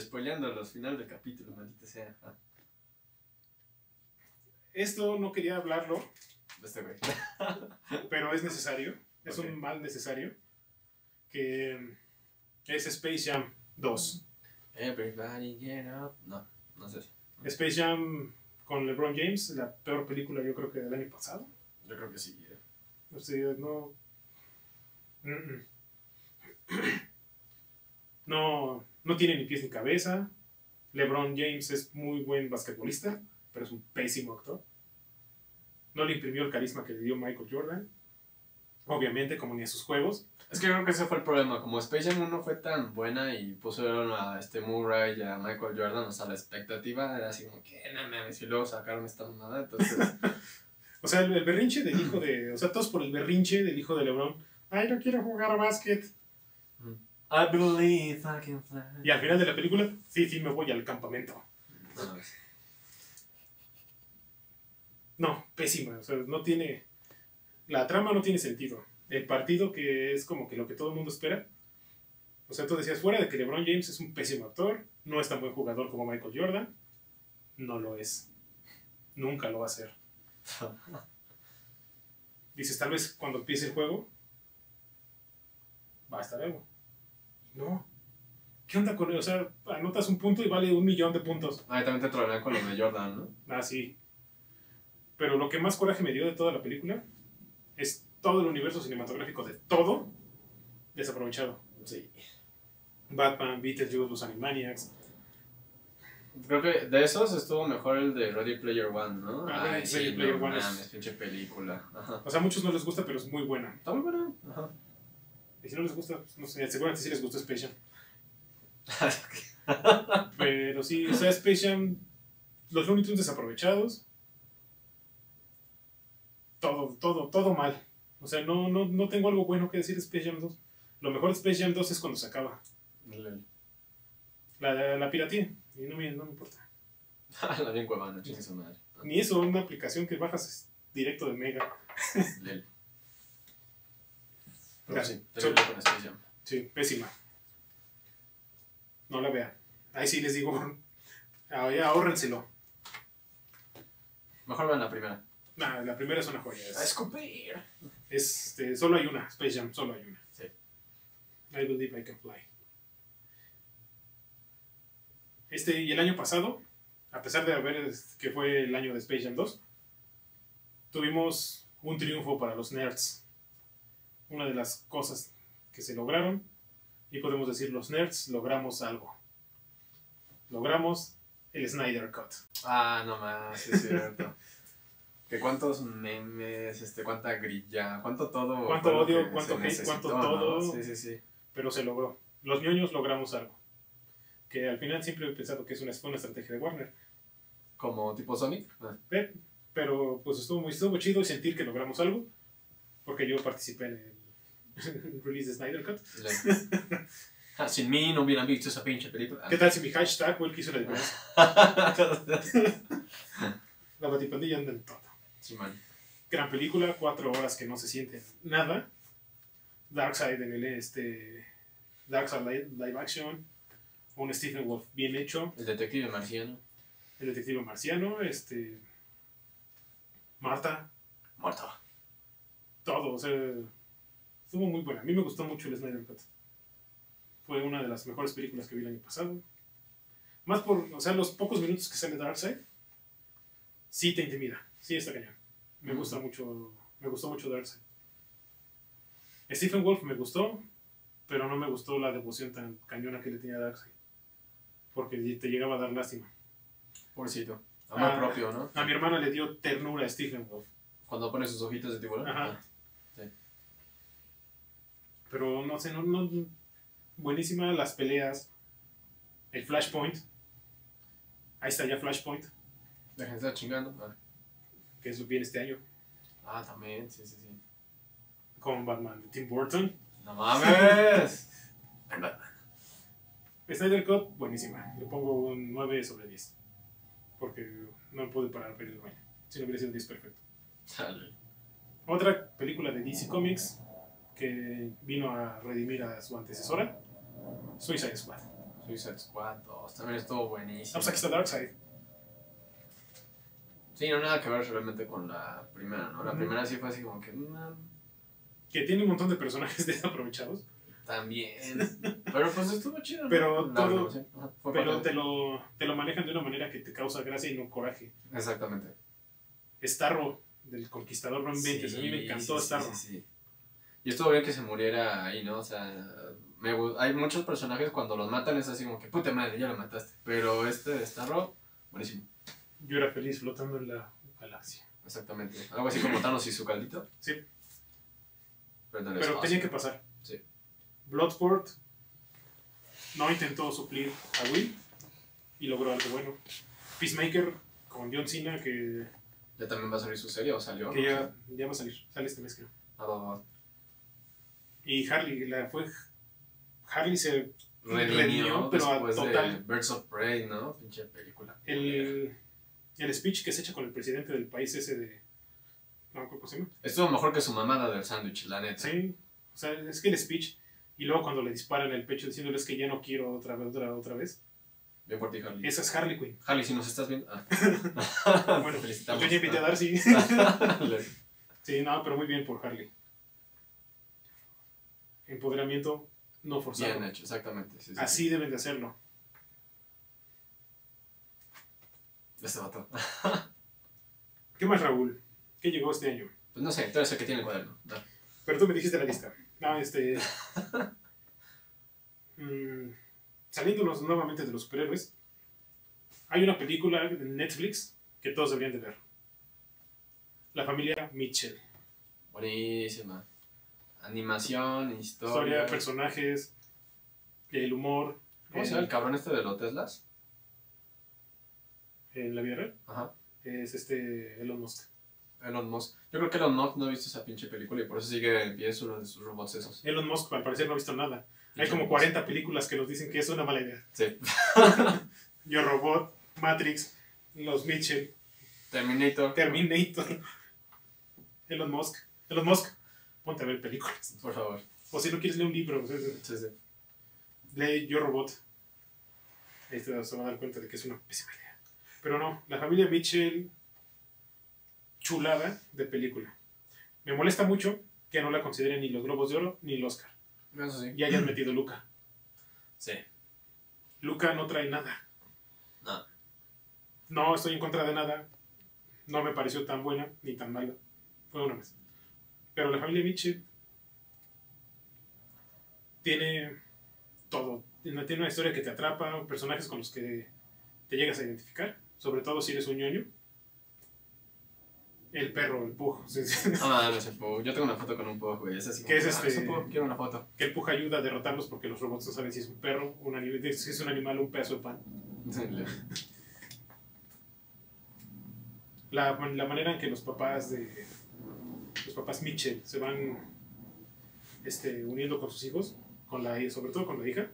vato. Spoileando los finales del capítulo, maldita sea. Ah. Esto no quería hablarlo Este güey. (laughs) pero es necesario. Es un mal necesario. Que es Space Jam 2. Everybody get up. No, no sé. Space Jam con LeBron James, la peor película yo creo que del año pasado. Yo creo que sí. eh. O sea, no. Mm-mm. (clears throat) No, no tiene ni pies ni cabeza. LeBron James es muy buen basquetbolista, pero es un pésimo actor. No le imprimió el carisma que le dio Michael Jordan. Obviamente, como ni a sus juegos. Es que yo creo que ese fue el problema. Como Space Jam 1 fue tan buena y pusieron a este Murray y a Michael Jordan, o sea, la expectativa era así como que, no mames, y luego sacaron esta mamada. Entonces, (laughs) O sea, el berrinche del hijo de. O sea, todos por el berrinche del hijo de LeBron. Ay, no quiero jugar a básquet. I believe I can fly. Y al final de la película, sí, sí, me voy al campamento. No, pésima. O sea, no tiene. La trama no tiene sentido. El partido que es como que lo que todo el mundo espera. O sea, tú decías, fuera de que LeBron James es un pésimo actor, no es tan buen jugador como Michael Jordan, no lo es. Nunca lo va a ser. (laughs) Dices, tal vez cuando empiece el juego, va a estar algo. No. ¿Qué onda con él? O sea, anotas un punto y vale un millón de puntos. Ahí también te trolean con los de Jordan, ¿no? Ah, sí. Pero lo que más coraje me dio de toda la película es todo el universo cinematográfico de todo desaprovechado. Sí. Batman, Beetlejuice, los Animaniacs. Creo que de esos estuvo mejor el de Ready Player One, ¿no? Ah, Ready sí, Player no One es- pinche película. Ajá. O sea, a muchos no les gusta, pero es muy buena. Está muy buena. Ajá. Y si no les gusta, pues, no sé, seguramente sí les gustó Space Jam. (laughs) Pero sí, o sea, Space Jam, los Looney Tunes desaprovechados. Todo, todo, todo mal. O sea, no, no, no tengo algo bueno que decir de Space Jam 2. Lo mejor de Space Jam 2 es cuando se acaba. La, la pirateé. Y no me, no me importa. (laughs) La bien cuevana, chingue su madre. Ni eso, una aplicación que bajas directo de Mega. Pero sí, solo- terrible con Space Jam. Sí, pésima. No la vean. Ahí sí les digo, (laughs) ah, ahórrenselo. Mejor vean la primera. Nah, la primera es una joya. A Es, escupir. este, solo hay una, Space Jam, solo hay una. Sí. I believe I can fly. Este, y el año pasado, a pesar de haber que fue el año de Space Jam 2, tuvimos un triunfo para los nerds. Una de las cosas que se lograron, y podemos decir los nerds logramos algo. Logramos el Snyder Cut. Ah, no más, es cierto. (laughs) que cuántos memes, este, cuánta grilla, cuánto todo. Cuánto odio, cuánto hate, necesitó, cuánto ¿no? todo. Sí, sí, sí. pero se logró. Los ñoños logramos algo. Que al final siempre he pensado que es una, una estrategia de Warner. Como tipo Sonic. Ah, Pe- Pero pues estuvo muy estuvo chido sentir que logramos algo. Porque yo participé en el (laughs) release de Snyder Cut. Ah, sin mí no hubieran visto esa pinche película. ¿Qué tal si mi hashtag que hizo la diferencia? (laughs) La batipandilla anda en todo. sí, man. Gran película, cuatro horas que no se siente nada. Darkseid en el este. Darkseid live, live action. Un Stephen Wolf bien hecho. El detective marciano. El detective marciano, este. Marta, Muerto. todo, o sea. Estuvo muy buena. A mí me gustó mucho el Snyder Cut. Fue una de las mejores películas que vi el año pasado. Más por, o sea, los pocos minutos que sale Darkseid, sí te intimida. Sí está cañón. Me gusta mucho, me gustó mucho Darkseid. Stephen Wolf me gustó, pero no me gustó la devoción tan cañona que le tenía a Darkseid. Porque te llegaba a dar lástima. Pobrecito. Amor Ah. propio, ¿no? A mi hermana le dio ternura a Stephen Wolf. Cuando pone sus ojitos de tiburón. Ajá. Ah, Pero no sé, no, no. Buenísima las peleas. El Flashpoint. Ahí está ya Flashpoint, Dejen de estar chingando. Que eso viene este año. Ah, también, sí, sí, sí. Con Batman de Tim Burton. ¡No mames! (laughs) Snyder Cut, buenísima. Le pongo un 9 sobre 10. Porque no pude parar para ir al baño. Si no hubiera sido 10 perfecto. Chale. Otra película de DC Comics que vino a redimir a su antecesora. Suicide Squad. Suicide Squad 2 también estuvo Ah, buenísimo. pues aquí está Darkseid. Sí, no nada que ver realmente con la primera, ¿no? La primera sí fue así como que. "Mm, Que tiene un montón de personajes (laughs) desaprovechados. también. Pero pues estuvo chido. ¿no? Pero La todo-. Ajá, fue Pero te lo, te lo manejan de una manera que te causa gracia y no coraje. Exactamente. Starro, del Conquistador Ron 20. a mí me encantó sí, Starro. Sí, sí, sí. Y estuvo bien que se muriera ahí, ¿no? O sea, me, hay muchos personajes cuando los matan es así como que, puta madre, ya lo mataste. Pero este de Starro, buenísimo. Yo era feliz flotando en la galaxia. Exactamente. Algo así como Thanos y su caldito. Sí. Pero, el Pero tenía que pasar. Sí. Bloodsport no intentó suplir a Will y logró algo bueno. Peacemaker con John Cena que, Ya también va a salir su serie o salió. que ya, ya va a salir. Sale este mes creo. Ah, va, va. Y Harley, la fue. Harley se. Redimió, pero a total. de Birds of Prey, ¿no? Pinche película. El, el speech que se echa con el presidente del país ese de. No me acuerdo cómo se llama. Estuvo mejor que su mamada del sándwich, la neta. Sí. O sea, es que el speech. Y luego cuando le disparan en el pecho diciéndoles que ya no quiero otra vez, otra, otra vez. Bien por ti, Harley. Esa es Harley Quinn. Harley, si nos estás viendo. Ah. (laughs) Bueno, (laughs) felicitamos. yo ya invité a Darcy. Le- (laughs) Sí, no, pero muy bien por Harley. Empoderamiento no forzado. Bien hecho, exactamente. Sí, sí, Así deben de hacerlo. Este vato. (laughs) ¿Qué más, Raúl? ¿Qué llegó este año? Pues no sé, tú eres el que tiene el cuaderno. No. Pero tú me dijiste la lista. No, este. (laughs) mm, saliéndonos nuevamente de los superhéroes, hay una película en Netflix que todos deberían de ver. La familia Mitchell. Buenísima. Animación, historia. Historia, personajes, el humor. ¿Cómo se llama el cabrón este de los Teslas? En la vida real. Ajá. Es este Elon Musk. Elon Musk. Yo creo que Elon Musk no ha visto esa pinche película y por eso sigue en pie uno de sus robots esos. Elon Musk, al parecer, no ha visto nada. Hay como Musk. 40 películas que nos dicen que es una mala idea. Sí. (laughs) Yo Robot, Matrix, Los Mitchell, Terminator. Terminator, (laughs) Elon Musk. Elon Musk, ponte a ver películas. Por favor. O si no quieres leer un libro, sea, Sí, sí. lee Yo Robot. Ahí te se va a dar cuenta de que es una pésima idea. Pero no, la familia Mitchell, chulada de película. Me molesta mucho que no la consideren ni los Globos de Oro ni el Oscar. Eso sí. Y hayan metido Luca. Sí. Luca no trae nada. No. No estoy en contra de nada. No me pareció tan buena ni tan mala. Fue una vez. Pero la familia Mitchell tiene todo. Tiene tiene una historia que te atrapa, personajes con los que te llegas a identificar, sobre todo si eres un ñoño. El perro, el pug. (laughs) Ah, no sé, Pug. Yo tengo una foto con un Pug, güey. Es así. ¿Qué es como, ah, este? un Pug, Quiero una foto. Que el pug ayuda a derrotarlos porque los robots no saben si es un perro, un animal, si es un animal o un pedazo de pan. (laughs) la, la manera en que los papás de los papás Mitchell se van este, uniendo con sus hijos, con la, sobre todo con la hija,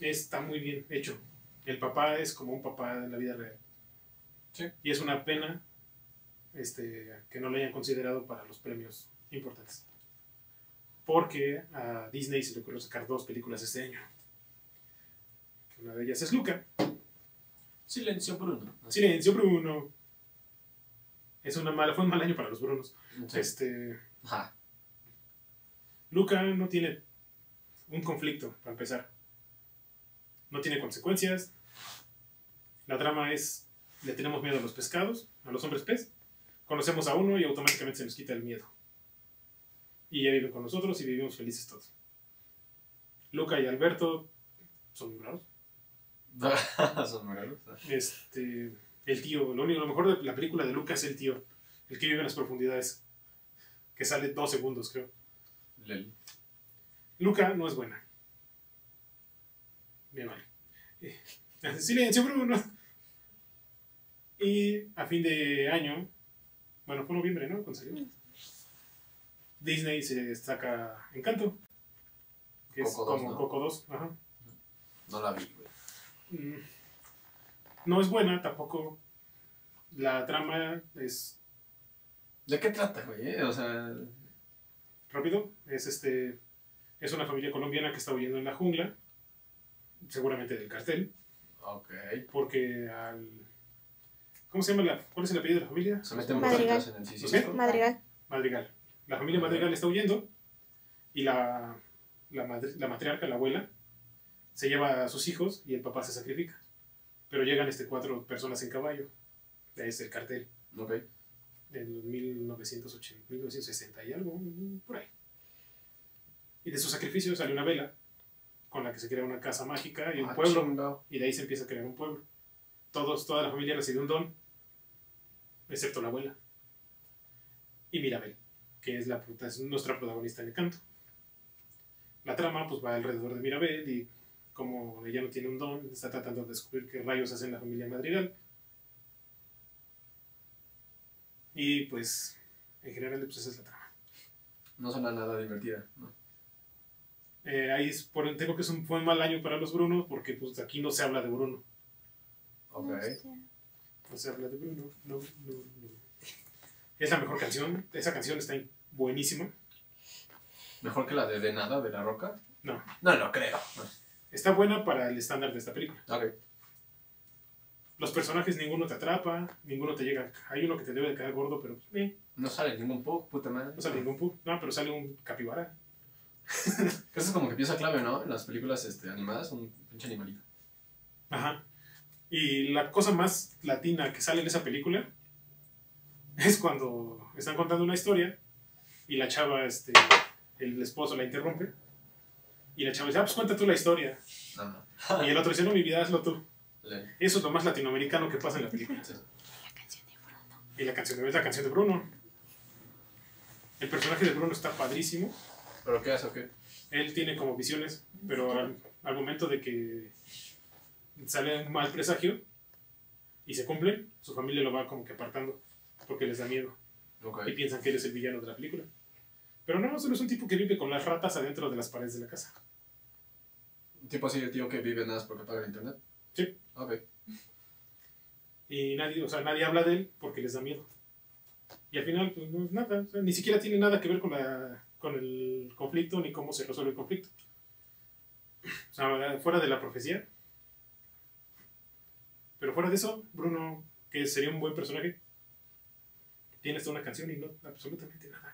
está muy bien hecho. El papá es como un papá en la vida real. Sí. Y es una pena este, que no lo hayan considerado para los premios importantes. Porque a Disney se le ocurrió sacar dos películas este año. Una de ellas es Luca. Silencio, Bruno. Silencio, Bruno. Es una mala, fue un mal año para los Brunos. Sí. Este, Ajá. Luca no tiene un conflicto, para empezar. No tiene consecuencias. La trama es, le tenemos miedo a los pescados, a los hombres pez. Conocemos a uno y automáticamente se nos quita el miedo. Y ya viven con nosotros y vivimos felices todos. Luca y Alberto son muy bravos. (laughs) Son muy raros. Este, el tío, lo único, lo mejor de la película de Luca es el tío, el que vive en las profundidades, que sale dos segundos, creo. Lel. Luca no es buena. Me vale. Eh, (laughs) Silencio, Bruno. Y a fin de año, bueno, fue noviembre, ¿no? Cuando salió. Disney se saca Encanto, que es Coco 2, como ¿no? Coco 2. Ajá. No la vi, güey. Mm, No es buena tampoco. La trama es ¿De qué trata, güey? eh? O sea. rápido. Es este. Es una familia colombiana que está huyendo en la jungla. Seguramente del cartel. Ok. Porque al, ¿Cómo se llama la, cuál es el apellido de la familia? Se meten Madrigal. en el. Madrigal. Madrigal. La familia Madrigal está huyendo y la, la, madri- la matriarca, la abuela, se lleva a sus hijos y el papá se sacrifica. Pero llegan este cuatro personas en caballo. Es el cartel. Ok. En 1980, 1960 y algo, por ahí. Y de su sacrificio sale una vela con la que se crea una casa mágica y un Ah, pueblo. chingado. Y de ahí se empieza a crear un pueblo. Todos, toda la familia recibe un don, excepto la abuela. Y Mirabel, que es, la, es nuestra protagonista en el canto. La trama pues va alrededor de Mirabel y como ella no tiene un don, está tratando de descubrir qué rayos hace en la familia Madrigal. Y pues, en general, pues esa es la trama. No suena nada divertida. ¿no? Eh, ahí es por tengo que es un, fue un mal año para los Bruno, porque pues aquí no se habla de Bruno. Ok. No. No se habla de Bruno. No, no, no. Es la mejor canción. Esa canción está buenísima. ¿Mejor que la de De Nada de La Roca? No. No, no creo. Está buena para el estándar de esta película. Ok. Los personajes ninguno te atrapa, ninguno te llega. Hay uno que te debe de caer gordo, pero eh, No sale ningún pug, puta madre. no sale ningún pu. No, pero sale un capibara. (laughs) Eso es como que pieza clave, ¿no? En las películas este, animadas, un pinche animalito. Ajá. Y la cosa más latina que sale en esa película (laughs) es cuando están contando una historia y la chava, este, el esposo la interrumpe y la chava dice, ah, pues cuenta tú la historia. No, no. Y el otro dice, no, mi vida, hazlo tú. Le- Eso es lo más latinoamericano que pasa en la película. sí. Y la canción de es la canción de Bruno. El personaje de Bruno está padrísimo. ¿Pero qué hace o qué? Él tiene como visiones, pero al, al momento de que sale un mal presagio y se cumple, su familia lo va como que apartando porque les da miedo Ok. y piensan que él es el villano de la película. Pero no, solo es un tipo que vive con las ratas adentro de las paredes de la casa. Un tipo así de tío que vive nada más porque paga el internet. Sí. Ok. Y nadie, o sea, nadie habla de él porque les da miedo. Y al final, pues no es nada, o sea, ni siquiera tiene nada que ver con, la, con el conflicto ni cómo se resuelve el conflicto. O sea, fuera de la profecía. Pero fuera de eso, Bruno, que sería un buen personaje, tiene hasta una canción y no absolutamente nada.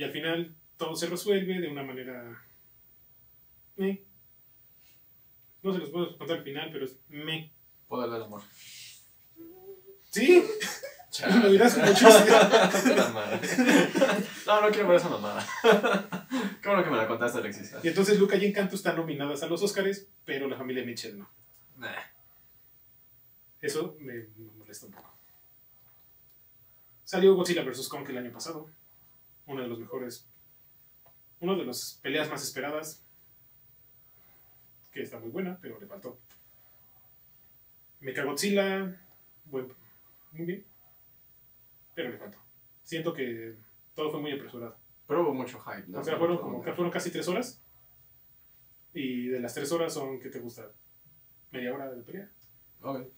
Y al final todo se resuelve de una manera... eh. No se los puedo contar al final, pero es me. Poder del amor. Sí, lo (laughs) dirás como chiste. No, no quiero ver esa mamada. Qué bueno que me la contaste, Alexis. Y entonces Luca y Encanto están nominadas a los Oscars, pero la familia Mitchell no. Nah. Eso me, me molesta un poco. Salió Godzilla vs. Kong el año pasado. Uno de los mejores. Una de las peleas más esperadas. Que está muy buena, pero le faltó. Mechagodzilla. Buen, muy bien. Pero le faltó. Siento que todo fue muy apresurado. Pero hubo mucho hype, ¿no? O sea, fueron, como, fueron casi tres horas. Y de las tres horas son, ¿qué te gusta? Media hora de pelea. Ok.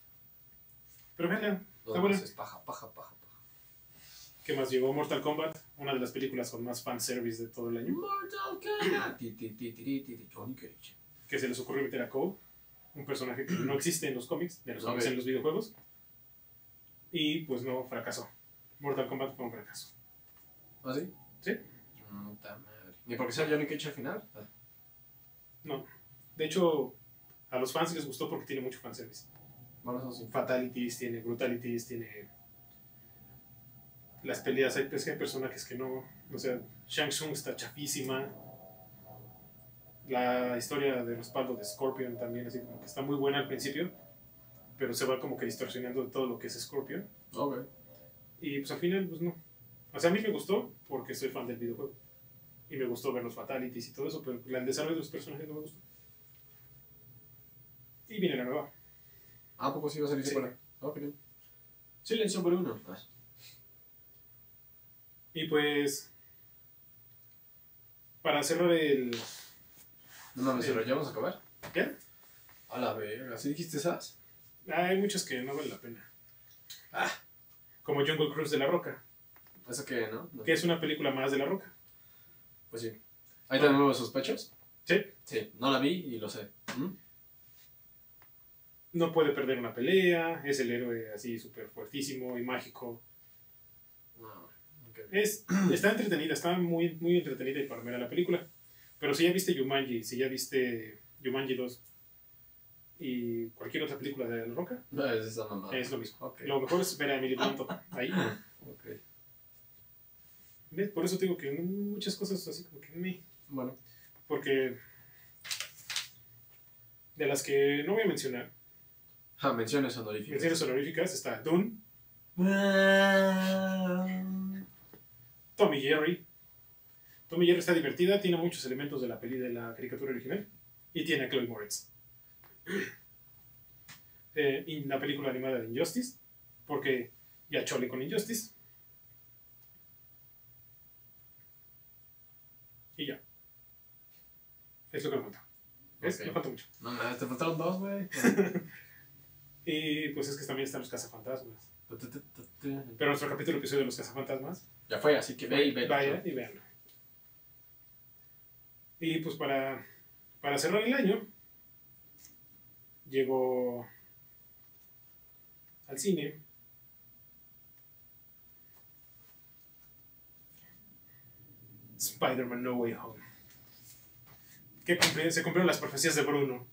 Pero vean, Está bueno. paja, paja, paja, paja. ¿Qué más llegó? Mortal Kombat, una de las películas con más fanservice de todo el año. Mortal Kombat. Ti, ti, ti, ti, ti, ti, Johnny Cage. Que se les ocurrió meter a Cole, un personaje que no existe en los cómics, de los cómics en los videojuegos. Y pues no, fracasó. Mortal Kombat fue un fracaso. ¿Ah, sí? Sí. Puta madre. ¿Ni porque sea Johnny Cage al final? Ah, No. De hecho, a los fans les gustó porque tiene mucho fanservice. Bueno, eso sí. Fatalities, tiene brutalities, tiene las peleas. Hay, es que hay personajes que no. O sea, Shang Tsung está chafísima. La historia de respaldo de Scorpion también, así como que está muy buena al principio, pero se va como que distorsionando de todo lo que es Scorpion. Ok. Y pues al final, pues no. O sea, a mí me gustó porque soy fan del videojuego. Y me gustó ver los fatalities y todo eso, pero el desarrollo de los personajes no me gustó. Y viene la nueva. Ah, ¿a poco sí va a salir Sí. secuela? Ok. Silencio por uno. Ah, Y pues. Para cerrar el. No mames, ¿se lo llevamos a acabar? ¿Ya? A la verga. ¿Sí dijiste esas? Hay muchas que no valen la pena. Ah. Como Jungle Cruise de la Roca, ¿Eso qué, no? No. que es una película más de la Roca. Pues sí. ¿Hay también nuevos sospechos? Sí. Sí. No la vi y lo sé. ¿Mm? no puede perder una pelea, es el héroe así súper fuertísimo y mágico. Es, (clears throat) está entretenida, está muy, muy entretenida y palomera la película. Pero si ya viste Jumanji, si ya viste Jumanji 2 y cualquier otra película de La Roca, No, es esa mamá. es lo mismo. Ok. Lo mejor es ver a Emily Blunt ahí. (clears throat) Ok. ¿Ves? Por eso digo que muchas cosas así como que me... Bueno. Porque de las que no voy a mencionar, Ah, menciones honoríficas. menciones honoríficas, está Dune, Tommy Jerry. Tommy Jerry está divertida, tiene muchos elementos de la peli de la caricatura original y tiene a Chloe Moretz. (clears throat) Eh, y la película animada de Injustice, porque ya chole con Injustice. Y ya. Es lo que me falta. Me falta mucho. No, no, te faltaron dos, güey. (laughs) Y pues es que también están los cazafantasmas. Pero nuestro capítulo episodio de los cazafantasmas Ya fue, así que ve y ve. Vaya y veanlo. Y pues para, para cerrar el año, llegó al cine Spider-Man No Way Home. Que se cumplieron las profecías de Bruno.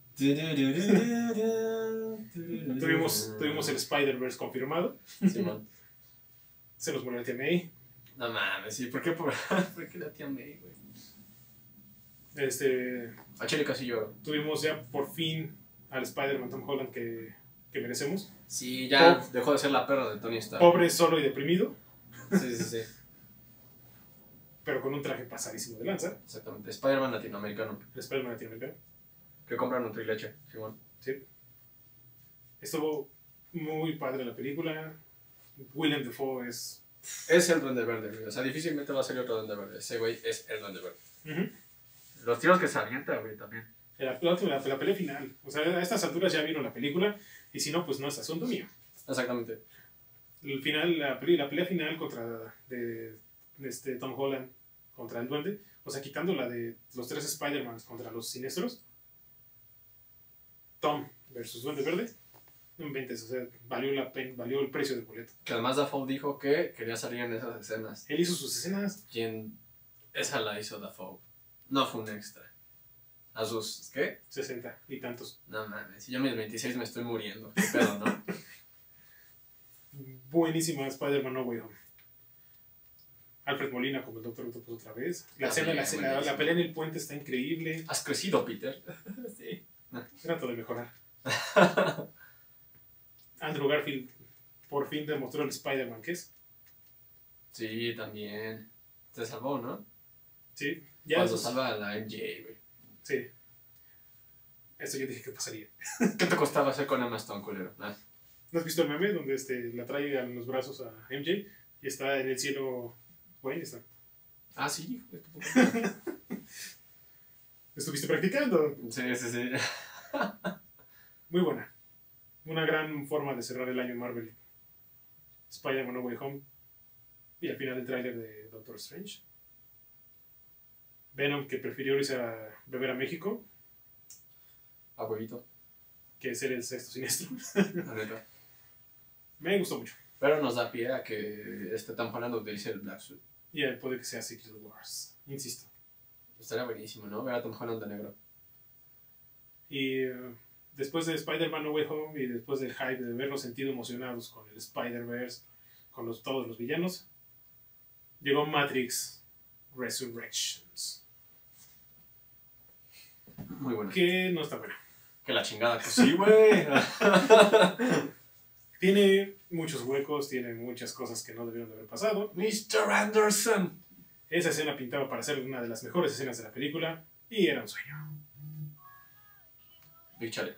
Tuvimos, tuvimos el Spider-Verse confirmado. Se nos murió el tía May. No mames, sí. ¿Por qué, por, (laughs) ¿por qué la tía May, güey? Este, A Chile casi lloro. tuvimos ya por fin al Spider-Man Tom Holland que, que merecemos. Sí, ya dejó de ser la perra de Tony Stark. Pobre, solo y deprimido, Sí, sí, sí. pero con un traje pasadísimo de lanza. Exactamente. Spider-Man latinoamericano. Spider-Man latinoamericano. Que compra Nutrileche. Simón. Sí. Estuvo muy padre la película. William Defoe es. Es el Duende Verde, güey. O sea, difícilmente va a salir otro Duende Verde. Ese güey es el Duende Verde. Ujú. Los tiros que se avienta, güey, también. la, la, la- la pelea final. O sea, a estas alturas ya vieron la película. Y si no, pues no es asunto mío. Exactamente. El final, la pelea final contra de, de este Tom Holland contra el duende, o sea, quitando la de los tres Spider-Man contra los siniestros, Tom versus Duende Verde, no inventes, o sea, valió, la pen- valió el precio del boleto. Que además Dafoe dijo que quería salir en esas escenas. Él hizo sus escenas, Quien. Esa la hizo Dafoe. No fue un extra. A sus. ¿Qué? 60 y tantos. No mames. Si yo a mis 26 me estoy muriendo. ¿Qué pedo, no? (laughs) Buenísima Spider-Man No Way Home. Alfred Molina como el Doctor Octopus otra vez. La, escena, la, escena- la, pelea en el puente está increíble. Has crecido, Peter. (laughs) sí. Trato de mejorar. (laughs) Andrew Garfield por fin demostró el Spider-Man que es. Sí, también. Te salvó, ¿no? Sí, ya Cuando salva a la MJ, güey. Sí. Eso yo dije que pasaría. (laughs) ¿Qué te costaba hacer con Emma Stone, culero? Ah, ¿No has visto el meme donde este, la trae en los brazos a MJ y está en el cielo? Está. Ah, sí, hijo de tu puta. (laughs) Estuviste practicando. Sí, sí, sí. (laughs) Muy buena. Una gran forma de cerrar el año Marvel. Spider-Man No Way Home. Y al final el tráiler de Doctor Strange. Venom que prefirió irse a beber a México A huevito, que ser el sexto siniestro. (laughs) la. Me gustó mucho. Pero nos da pie a que este Tom Holland utilice el Black Suit. Y eh, puede que sea Secret Wars. Insisto. Estaría buenísimo, ¿no? Ver a Tom Holland de negro. Y después de Spider-Man No Way Home y después del hype de vernos sentido emocionados con el Spider-Verse, con los, todos los villanos, llegó Matrix Resurrections. Muy bueno. Que no está buena. Que la chingada, que sí, güey. (laughs) Tiene muchos huecos, tiene muchas cosas que no debieron de haber pasado. Mr. Anderson. Esa escena pintaba para ser una de las mejores escenas de la película y era un sueño. Big Chale.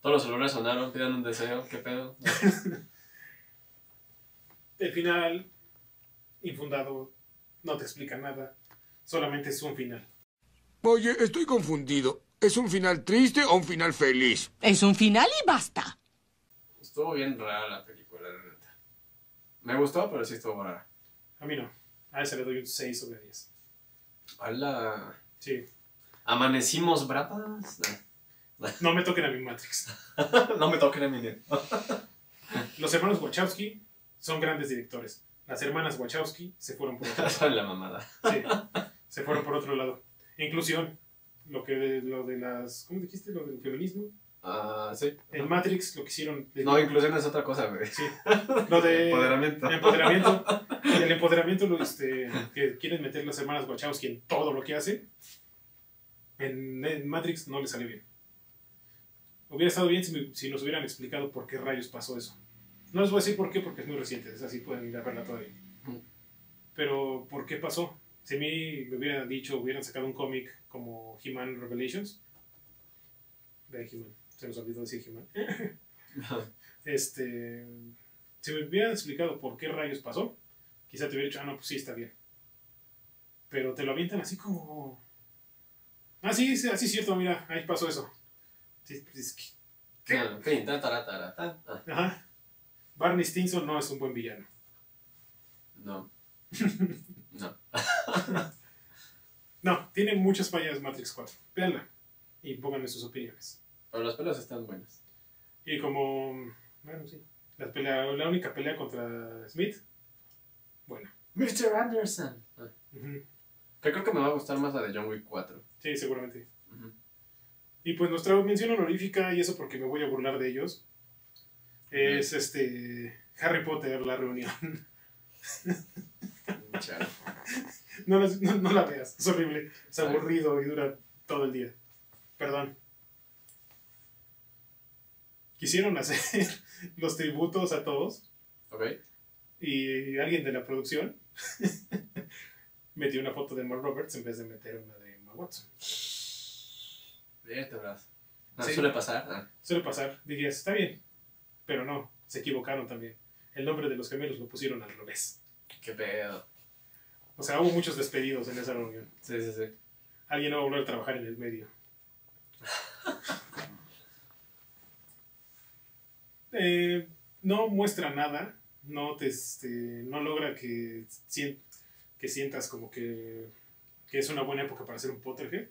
Todos los celulares sonaron, pidan un deseo. ¿Qué pedo? (laughs) El final, infundado, no te explica nada, solamente es un final. Oye, estoy confundido. ¿Es un final triste o un final feliz? Es un final y basta. Estuvo bien rara la película, la neta. Me gustó, pero sí estuvo rara. A mí no. A ese le doy un 6 sobre 10. Hola. Sí. Amanecimos bravas. (laughs) No me toquen a mi Matrix. (laughs) no me toquen a mí. (laughs) Los hermanos Wachowski son grandes directores. Las hermanas Wachowski se fueron por otro lado. La mamada. Sí, se fueron por otro lado. Inclusión, lo que lo de las, ¿cómo dijiste? Lo del feminismo. Ah, sí. En Matrix lo que hicieron. de- No, inclusión es otra cosa, güey. Sí. (laughs) Lo de Empoderamiento. empoderamiento. (laughs) El empoderamiento lo, este, que quieren meter las hermanas Wachowski en todo lo que hacen. En, en Matrix no le salió bien. Hubiera estado bien si, me- si nos hubieran explicado por qué rayos pasó eso. No les voy a decir por qué porque es muy reciente, es así pueden ir a verla todavía. Pero ¿por qué pasó? Si a mí me hubieran dicho, hubieran sacado un cómic como He-Man Revelations. De He-Man, se nos olvidó decir He-Man. este, si me hubieran explicado por qué rayos pasó, quizá te hubiera dicho, ah, no, pues sí, está bien. Pero te lo avientan así como... Ah, sí, sí, así es cierto, mira, ahí pasó eso. Sí, es que- ¿Qué? Ah, fin, ta, tara, tara, ta. Ah, Ajá. Barney Stinson no es un buen villano. No. (laughs) No. No, tiene muchas fallas Matrix 4. Véanla y pónganme sus opiniones. Pero las pelas están buenas. Y como... Bueno, sí. La, pelea, la única pelea contra Smith. Bueno. Mr. Anderson. Ah, que creo que me va a gustar más la de John Wick 4. Sí, seguramente. Y pues nuestra mención honorífica, y eso porque me voy a burlar de ellos, es este Harry Potter, la reunión. (laughs) No, no, no la veas, es horrible, es aburrido y dura todo el día. Perdón. Quisieron hacer (laughs) los tributos a todos Ok. y alguien de la producción (laughs) metió una foto de Mark Roberts en vez de meter una de Emma Watson. Vértebras. Ah, Sí. Suele pasar. Ah, Suele pasar, dirías, está bien, pero no, se equivocaron también. El nombre de los gemelos lo pusieron al revés. qué pedo. O sea, hubo muchos despedidos en esa reunión. Sí, sí, sí. Alguien no va a volver a trabajar en el medio. (laughs) Eh, no muestra nada, no, te, este, no logra que, que sientas como que, que es una buena época para hacer un Potterhead.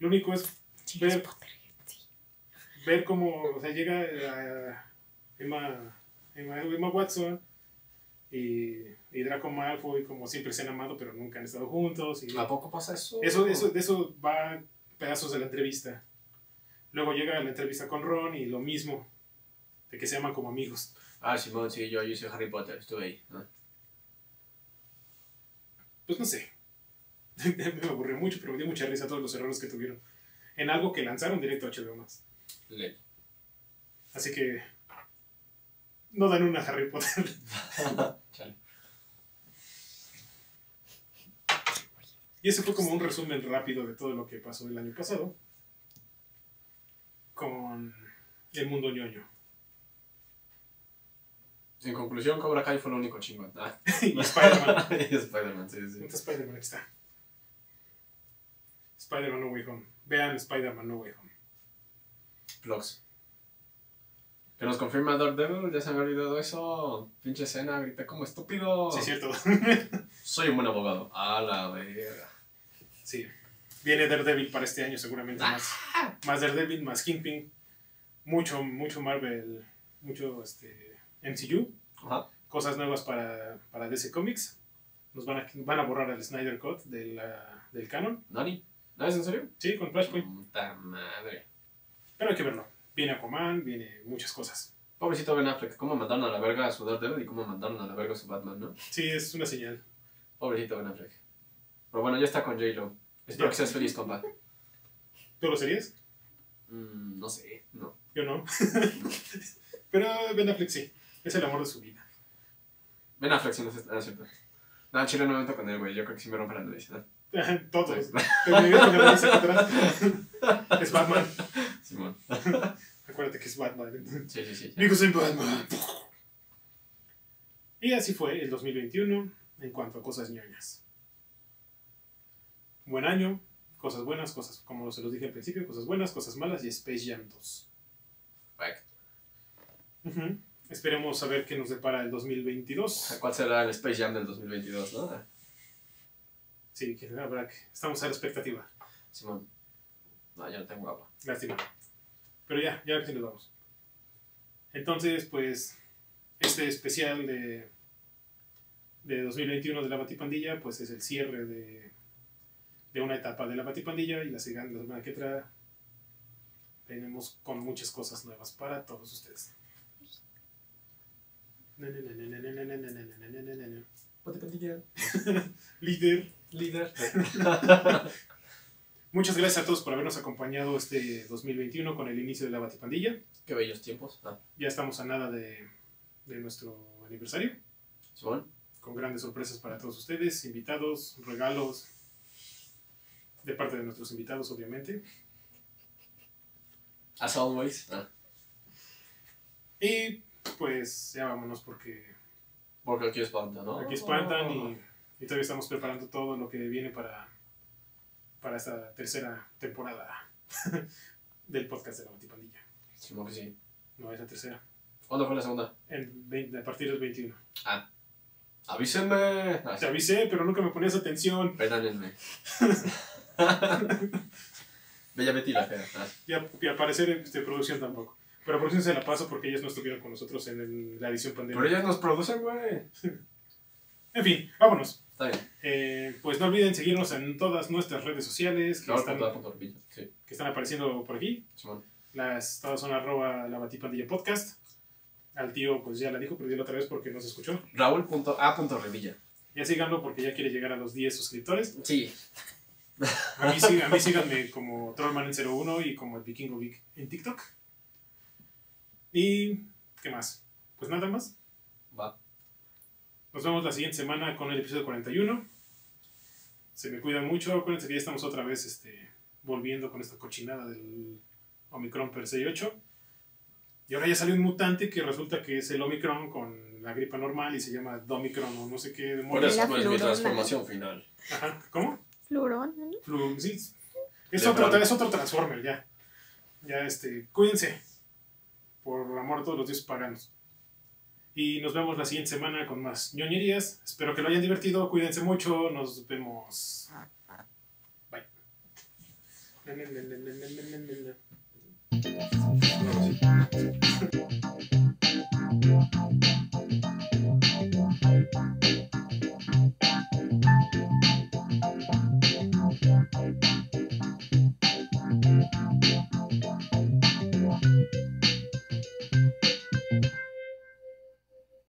Lo único es ver, ver cómo o sea, llega a Emma, Emma, Emma Watson y, y Draco Malfoy como siempre se han amado pero nunca han estado juntos y ¿A poco pasa eso? eso, eso, de eso va pedazos de la entrevista luego llega la entrevista con Ron y lo mismo de que se aman como amigos Ah, Simón, sí, yo, yo soy Harry Potter, estuve ahí. Ah. pues no sé (laughs) me aburrió mucho pero me dio mucha risa todos los errores que tuvieron en algo que lanzaron directo a HBO Max Ley. así que no dan una Harry Potter (laughs) Chale. Y ese fue como un resumen rápido de todo lo que pasó el año pasado con el mundo ñoño. En conclusión, Cobra Kai fue lo único chingón. Ah. (laughs) y Spider-Man. (laughs) y Spider-Man, sí, sí. ¿Dónde está Spider-Man? Está. Spider-Man No Way Home. Vean Spider-Man No Way Home. Vlogs. Que nos confirma Daredevil, ya se me ha olvidado eso. Pinche escena, grité como estúpido. Sí, es cierto. Soy un buen abogado. A la verga. sí. Viene Daredevil para este año seguramente más. Más Daredevil, más Kingpin. Mucho, mucho Marvel. Mucho este, MCU. Ajá. Cosas nuevas para, para DC Comics. Nos van a, van a borrar el Snyder Cut de la- del canon. ¿Nani? ¿No es en serio? Sí, con Flashpoint. Puta madre. Pero hay que verlo. Viene Aquaman, viene muchas cosas. Pobrecito Ben Affleck, cómo mandaron a la verga a su Daredevil y cómo mandaron a la verga a su Batman, ¿no? Sí, es una señal. Pobrecito Ben Affleck. Pero bueno, ya está con J-Lo. Espero que seas feliz, compa. ¿Tú lo serías? Mm, no sé, no. Yo no. (laughs) Pero Ben Affleck sí. Es el amor de su vida. Ben Affleck, sí, no es cierto. No, Chile no me meto con él, güey. Yo creo que sí me rompe la nariz, ¿no? (laughs) Todos. Te me con la nariz atrás. (laughs) Es Batman. Simón. Acuérdate que es Batman. Sí, sí, sí. Digo, soy Batman. Y así fue el 2021 en cuanto a cosas ñoñas. Buen año, cosas buenas, cosas, como se los dije al principio, cosas buenas, cosas malas y Space Jam 2. Back. Ujú. Esperemos saber qué nos depara el 2022. ¿Cuál será el Space Jam del 2022, no? Sí, que habrá que- estamos a la expectativa. Simón. No, ya no tengo agua. Lástima. Pero ya, ya sí nos vamos. Entonces, pues, este especial de, de 2021 de la Batipandilla, pues es el cierre de, de una etapa de la Batipandilla y la, sigan- la semana que entra venimos con muchas cosas nuevas para todos ustedes. Líder. Líder. Muchas gracias a todos por habernos acompañado este 2021 con el inicio de la Batipandilla. Qué bellos tiempos. Ah, Ya estamos a nada de, de nuestro aniversario, Simón. con grandes sorpresas para todos ustedes, invitados, regalos, de parte de nuestros invitados, obviamente. As always. Ah, Y pues ya vámonos porque porque aquí espanta, ¿no? aquí espantan y, y todavía estamos preparando todo lo que viene para, para esta tercera temporada (laughs) del podcast de la Batipandilla. Simón que sí. No es la tercera, ¿Cuándo fue la segunda? en 20 a partir del 21. Avísenme. Ah, Te avisé, pero nunca me ponías atención. Perdónenme. (laughs) (laughs) Bella Betty la fea. Ah, Y, a- y al parecer este, producción tampoco. Pero producción se la paso porque ellos no estuvieron con nosotros en el- la edición pandemia. Pero ellas nos producen, güey. (laughs) En fin, vámonos. Está bien. Eh, pues no olviden seguirnos en todas nuestras redes sociales que, Claro, están, punto, punto, punto. Sí, que están apareciendo por aquí. Simón. Las, todas son arroba la batipandilla podcast. Al tío pues ya la dijo, pero dilo otra vez porque no se escuchó. Raúl punto A punto Revilla. Ya síganlo porque ya quiere llegar a los 10 suscriptores. Sí. A mí, sí- a mí síganme como Trollman en 01 y como el Vikingo Vic en TikTok. Y, ¿qué más? Pues nada más. Va. Nos vemos la siguiente semana con el episodio 41. Se me cuidan mucho. Acuérdense que ya estamos otra vez este, volviendo con esta cochinada del Omicron per 68. Y ahora ya salió un mutante que resulta que es el Omicron con la gripa normal y se llama Domicron o no sé qué Por demonios. no es mi transformación final. Ajá, ¿Cómo? Flurón. Flurón, sí. Es otro, es otro Transformer, ya. Ya, este, cuídense. Por el amor a todos los dioses paganos. Y nos vemos la siguiente semana con más ñoñerías. Espero que lo hayan divertido. Cuídense mucho. Nos vemos. Bye. (laughs)